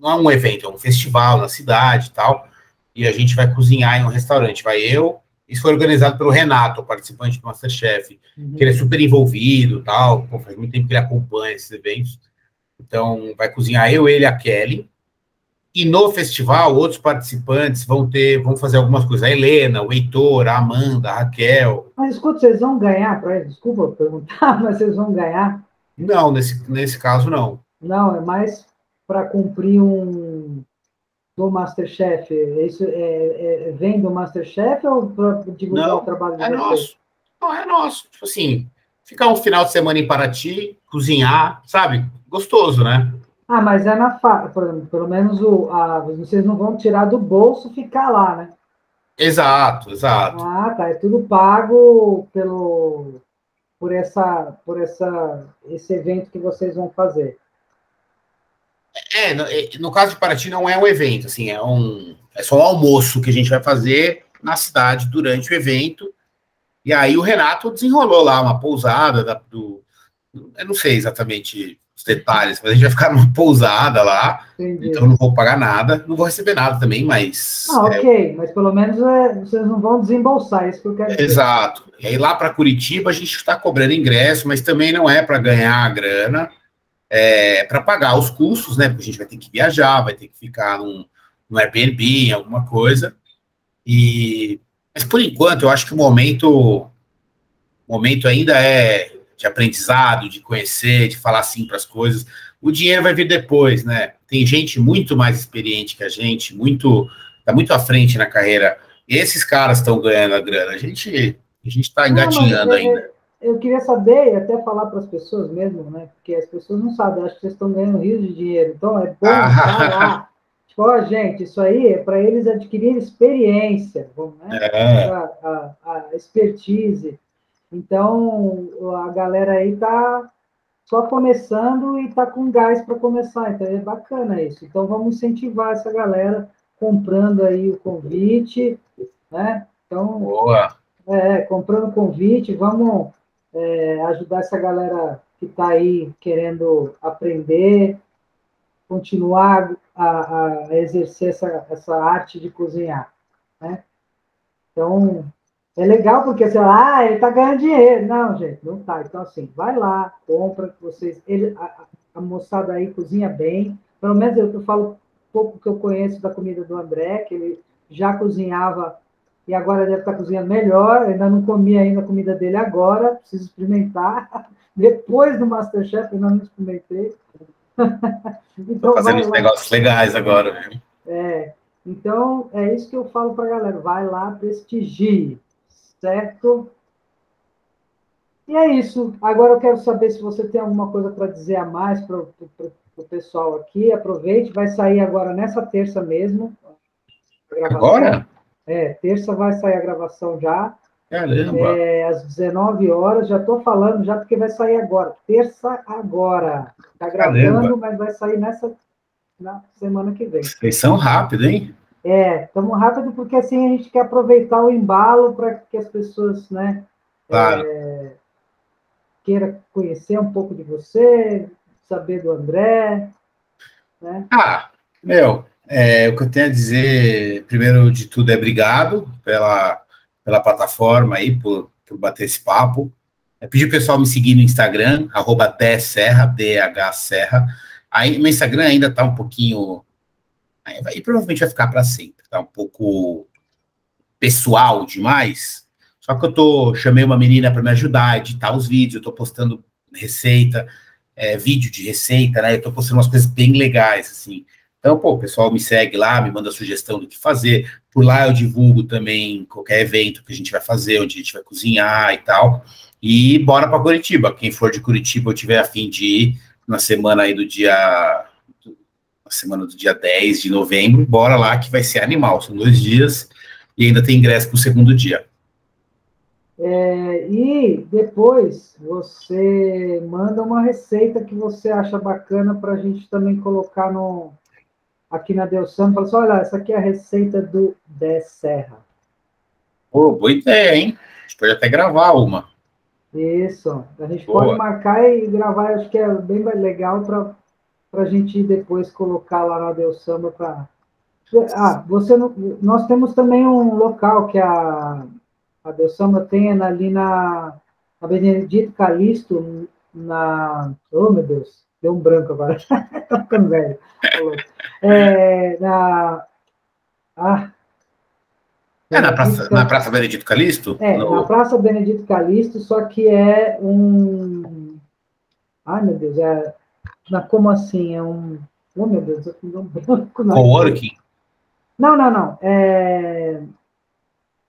S3: não é um evento, é um festival na cidade e tal e a gente vai cozinhar em um restaurante. Vai eu, isso foi organizado pelo Renato, participante do Masterchef, uhum. que ele é super envolvido tal, pô, faz muito tempo que ele acompanha esses eventos. Então, vai cozinhar eu, ele e a Kelly. E no festival, outros participantes vão ter, vão fazer algumas coisas. A Helena, o Heitor, a Amanda, a Raquel.
S2: Mas escuta, vocês vão ganhar, desculpa perguntar, [laughs] mas vocês vão ganhar?
S3: Não, nesse, nesse caso não.
S2: Não, é mais para cumprir um, do Masterchef? Isso é, é, é, vem do Masterchef ou divulgar
S3: não,
S2: o trabalho de
S3: é nosso. Não, é nosso. Tipo assim, ficar um final de semana em Paraty, cozinhar, sabe? Gostoso, né?
S2: Ah, mas é na fa... pelo menos o, a, vocês não vão tirar do bolso ficar lá, né?
S3: Exato, exato.
S2: Ah, tá. É tudo pago pelo por essa por essa esse evento que vocês vão fazer.
S3: É, no, é, no, caso de Paraty não é um evento, assim, é um é só um almoço que a gente vai fazer na cidade durante o evento. E aí o Renato desenrolou lá uma pousada da, do, eu não sei exatamente os detalhes, mas a gente vai ficar numa pousada lá, Entendi. então não vou pagar nada, não vou receber nada também, mas.
S2: Ah, ok, é, mas pelo menos é, vocês não vão desembolsar, isso que eu quero dizer.
S3: Exato. E aí lá para Curitiba a gente está cobrando ingresso, mas também não é para ganhar a grana é, para pagar os custos, né? Porque a gente vai ter que viajar, vai ter que ficar num, num Airbnb, alguma coisa. E, mas por enquanto, eu acho que o momento, o momento ainda é de aprendizado, de conhecer, de falar sim para as coisas. O dinheiro vai vir depois, né? Tem gente muito mais experiente que a gente, muito está muito à frente na carreira. E esses caras estão ganhando a grana. A gente a gente está engatinhando ainda
S2: eu queria saber e até falar para as pessoas mesmo, né? Porque as pessoas não sabem, acho que vocês estão ganhando rios de dinheiro. Então é bom falar. [laughs] Tipo, ó, gente, isso aí é para eles adquirirem experiência, vamos, né? É. A, a, a, expertise. Então, a galera aí tá, só começando e está com gás para começar, então é bacana isso. Então vamos incentivar essa galera comprando aí o convite, né? Então,
S3: Boa.
S2: É, comprando o convite, vamos é, ajudar essa galera que está aí querendo aprender, continuar a, a exercer essa, essa arte de cozinhar, né? Então, é legal porque você fala, ah, ele está ganhando dinheiro. Não, gente, não está. Então, assim, vai lá, compra, vocês. Ele, a, a, moçada aí cozinha bem. Pelo menos eu, eu falo pouco que eu conheço da comida do André, que ele já cozinhava e agora deve estar cozinhando melhor. Eu ainda não comi ainda a comida dele agora, preciso experimentar. [laughs] Depois do Masterchef, eu não experimentei. [laughs]
S3: então, fazendo uns negócios legais agora, viu?
S2: É, então é isso que eu falo para a galera: vai lá, prestigie, certo? E é isso. Agora eu quero saber se você tem alguma coisa para dizer a mais para o pessoal aqui. Aproveite, vai sair agora nessa terça mesmo.
S3: Agora?
S2: É, terça vai sair a gravação já.
S3: Caramba!
S2: É, às 19 horas, já estou falando, já porque vai sair agora. Terça agora. Está gravando, Caramba. mas vai sair nessa na semana que vem.
S3: Vocês são rápidos, hein?
S2: É, estamos rápido porque assim a gente quer aproveitar o embalo para que as pessoas, né?
S3: Claro.
S2: É, queira conhecer um pouco de você, saber do André. Né?
S3: Ah, meu, é, o que eu tenho a dizer, primeiro de tudo, é obrigado pela, pela plataforma aí, por, por bater esse papo. É pedir o pessoal me seguir no Instagram, arroba Serra, DH Serra. Aí, meu Instagram ainda está um pouquinho. Aí, aí provavelmente vai ficar para sempre. Está um pouco pessoal demais. Só que eu tô, chamei uma menina para me ajudar a editar os vídeos, eu estou postando receita, é, vídeo de receita, né? Eu estou postando umas coisas bem legais, assim. Então, pô, o pessoal me segue lá, me manda sugestão do que fazer. Por lá eu divulgo também qualquer evento que a gente vai fazer, onde a gente vai cozinhar e tal. E bora para Curitiba. Quem for de Curitiba ou tiver afim de ir na semana aí do dia. Na semana do dia 10 de novembro, bora lá que vai ser animal. São dois dias e ainda tem ingresso para o segundo dia.
S2: É, e depois você manda uma receita que você acha bacana para a gente também colocar no, aqui na Deus Santo, fala assim, olha, essa aqui é a receita do Dé Serra.
S3: Oh, boa ideia, hein? A gente pode até gravar uma.
S2: Isso, a gente boa. pode marcar e gravar, acho que é bem legal para a gente depois colocar lá na Deus Samba para... Ah, você não... nós temos também um local que a, a Deus Samba tem ali na, na Benedito Calixto, na... Oh, meu Deus, deu um branco agora, [laughs] tá ficando velho. É, na,
S3: ah, é na Praça, na praça Benedito Calixto?
S2: É, no... na Praça Benedito Calixto, só que é um. Ai, meu Deus, é. Na, como assim? É um. Oh, meu Deus, eu fiz um branco.
S3: Coworking?
S2: Não, não, não. É...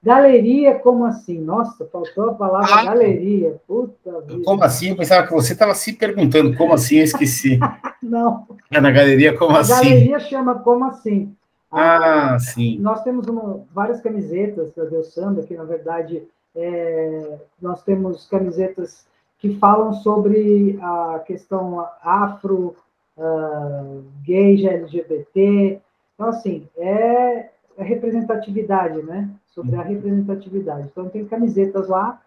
S2: Galeria, como assim? Nossa, faltou a palavra ah, galeria. Puta
S3: vida. Como assim? Eu pensava que você estava se perguntando como assim, eu esqueci. [laughs]
S2: Não.
S3: É na galeria, como
S2: a
S3: assim?
S2: Galeria chama como assim.
S3: Ah, ah sim.
S2: Nós temos uma, várias camisetas da Deus Samba, que na verdade é, nós temos camisetas que falam sobre a questão afro, uh, gay, LGBT. Então, assim, é, é representatividade, né? sobre a representatividade. Então, tem camisetas lá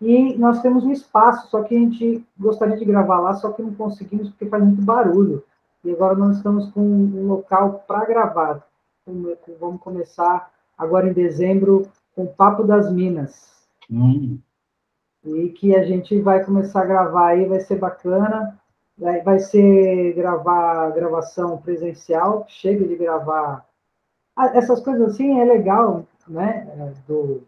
S2: e nós temos um espaço, só que a gente gostaria de gravar lá, só que não conseguimos porque faz muito barulho. E agora nós estamos com um local para gravar. Vamos começar agora em dezembro com o Papo das Minas.
S3: Hum.
S2: E que a gente vai começar a gravar aí, vai ser bacana. Vai ser gravar gravação presencial, chega de gravar. Ah, essas coisas assim é legal, né, é, do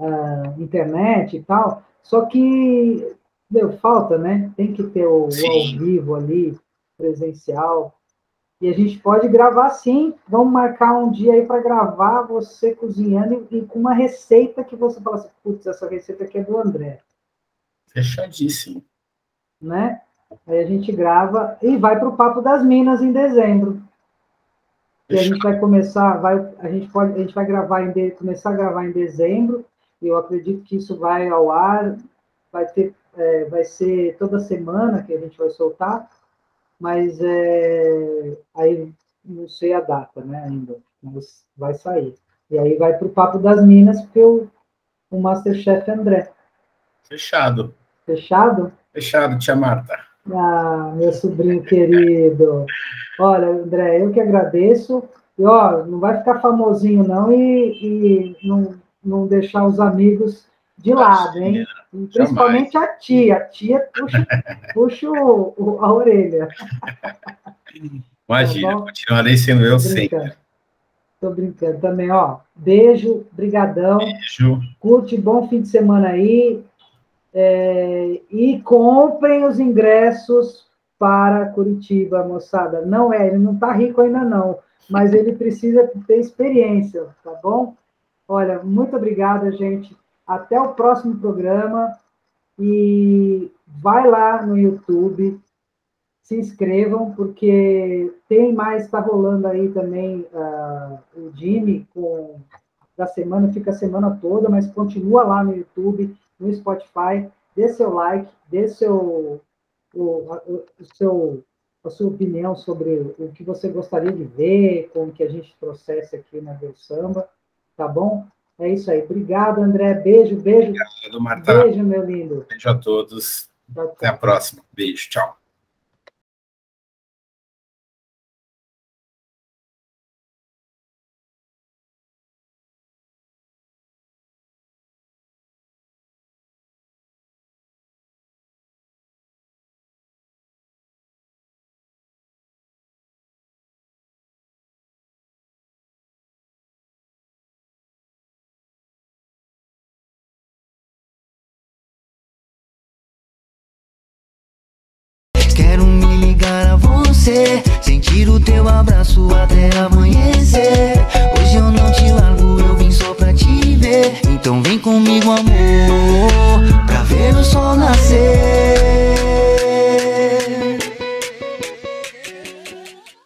S2: uh, internet e tal, só que deu falta, né? Tem que ter o, o, ao vivo ali, presencial. E a gente pode gravar sim. Vamos marcar um dia aí para gravar você cozinhando e, e, com uma receita que você fala assim, putz, essa receita aqui é do André.
S3: Fechadíssimo.
S2: Né? Aí a gente grava e vai para o Papo das Minas em dezembro. E a gente vai começar, vai, a gente pode, a gente vai gravar em começar a gravar em dezembro. E eu acredito que isso vai ao ar, vai ter é, vai ser toda semana que a gente vai soltar, mas é, aí não sei a data, né, ainda, mas vai sair. E aí vai para o Papo das Minas, porque o, o Masterchef André.
S3: Fechado.
S2: Fechado?
S3: Fechado, tia Marta.
S2: Ah, meu sobrinho querido. Olha, André, eu que agradeço. E, ó, não vai ficar famosinho, não, e, e não, não deixar os amigos de lado, hein? Principalmente a tia. A tia puxa, puxa o, o, a orelha.
S3: Imagina, tá continuarei sendo eu sempre.
S2: Tô brincando também, ó. Beijo, brigadão.
S3: Beijo.
S2: Curte, bom fim de semana aí. É, e comprem os ingressos para Curitiba, moçada. Não é, ele não está rico ainda não, mas ele precisa ter experiência, tá bom? Olha, muito obrigada, gente. Até o próximo programa e vai lá no YouTube, se inscrevam, porque tem mais, está rolando aí também uh, o Jimmy com da semana, fica a semana toda, mas continua lá no YouTube no Spotify, dê seu like, dê seu, o, o, o seu, a sua opinião sobre o que você gostaria de ver, com o que a gente trouxesse aqui na Deus Samba, tá bom? É isso aí. Obrigado, André. Beijo, beijo.
S3: Obrigado, Marta.
S2: Beijo, meu lindo.
S3: Beijo a todos. Tchau. Até a próxima. Beijo. Tchau.
S1: Sentir o teu abraço até amanhecer. Hoje eu não te largo, eu vim só pra te ver. Então vem comigo amor Pra ver o sol nascer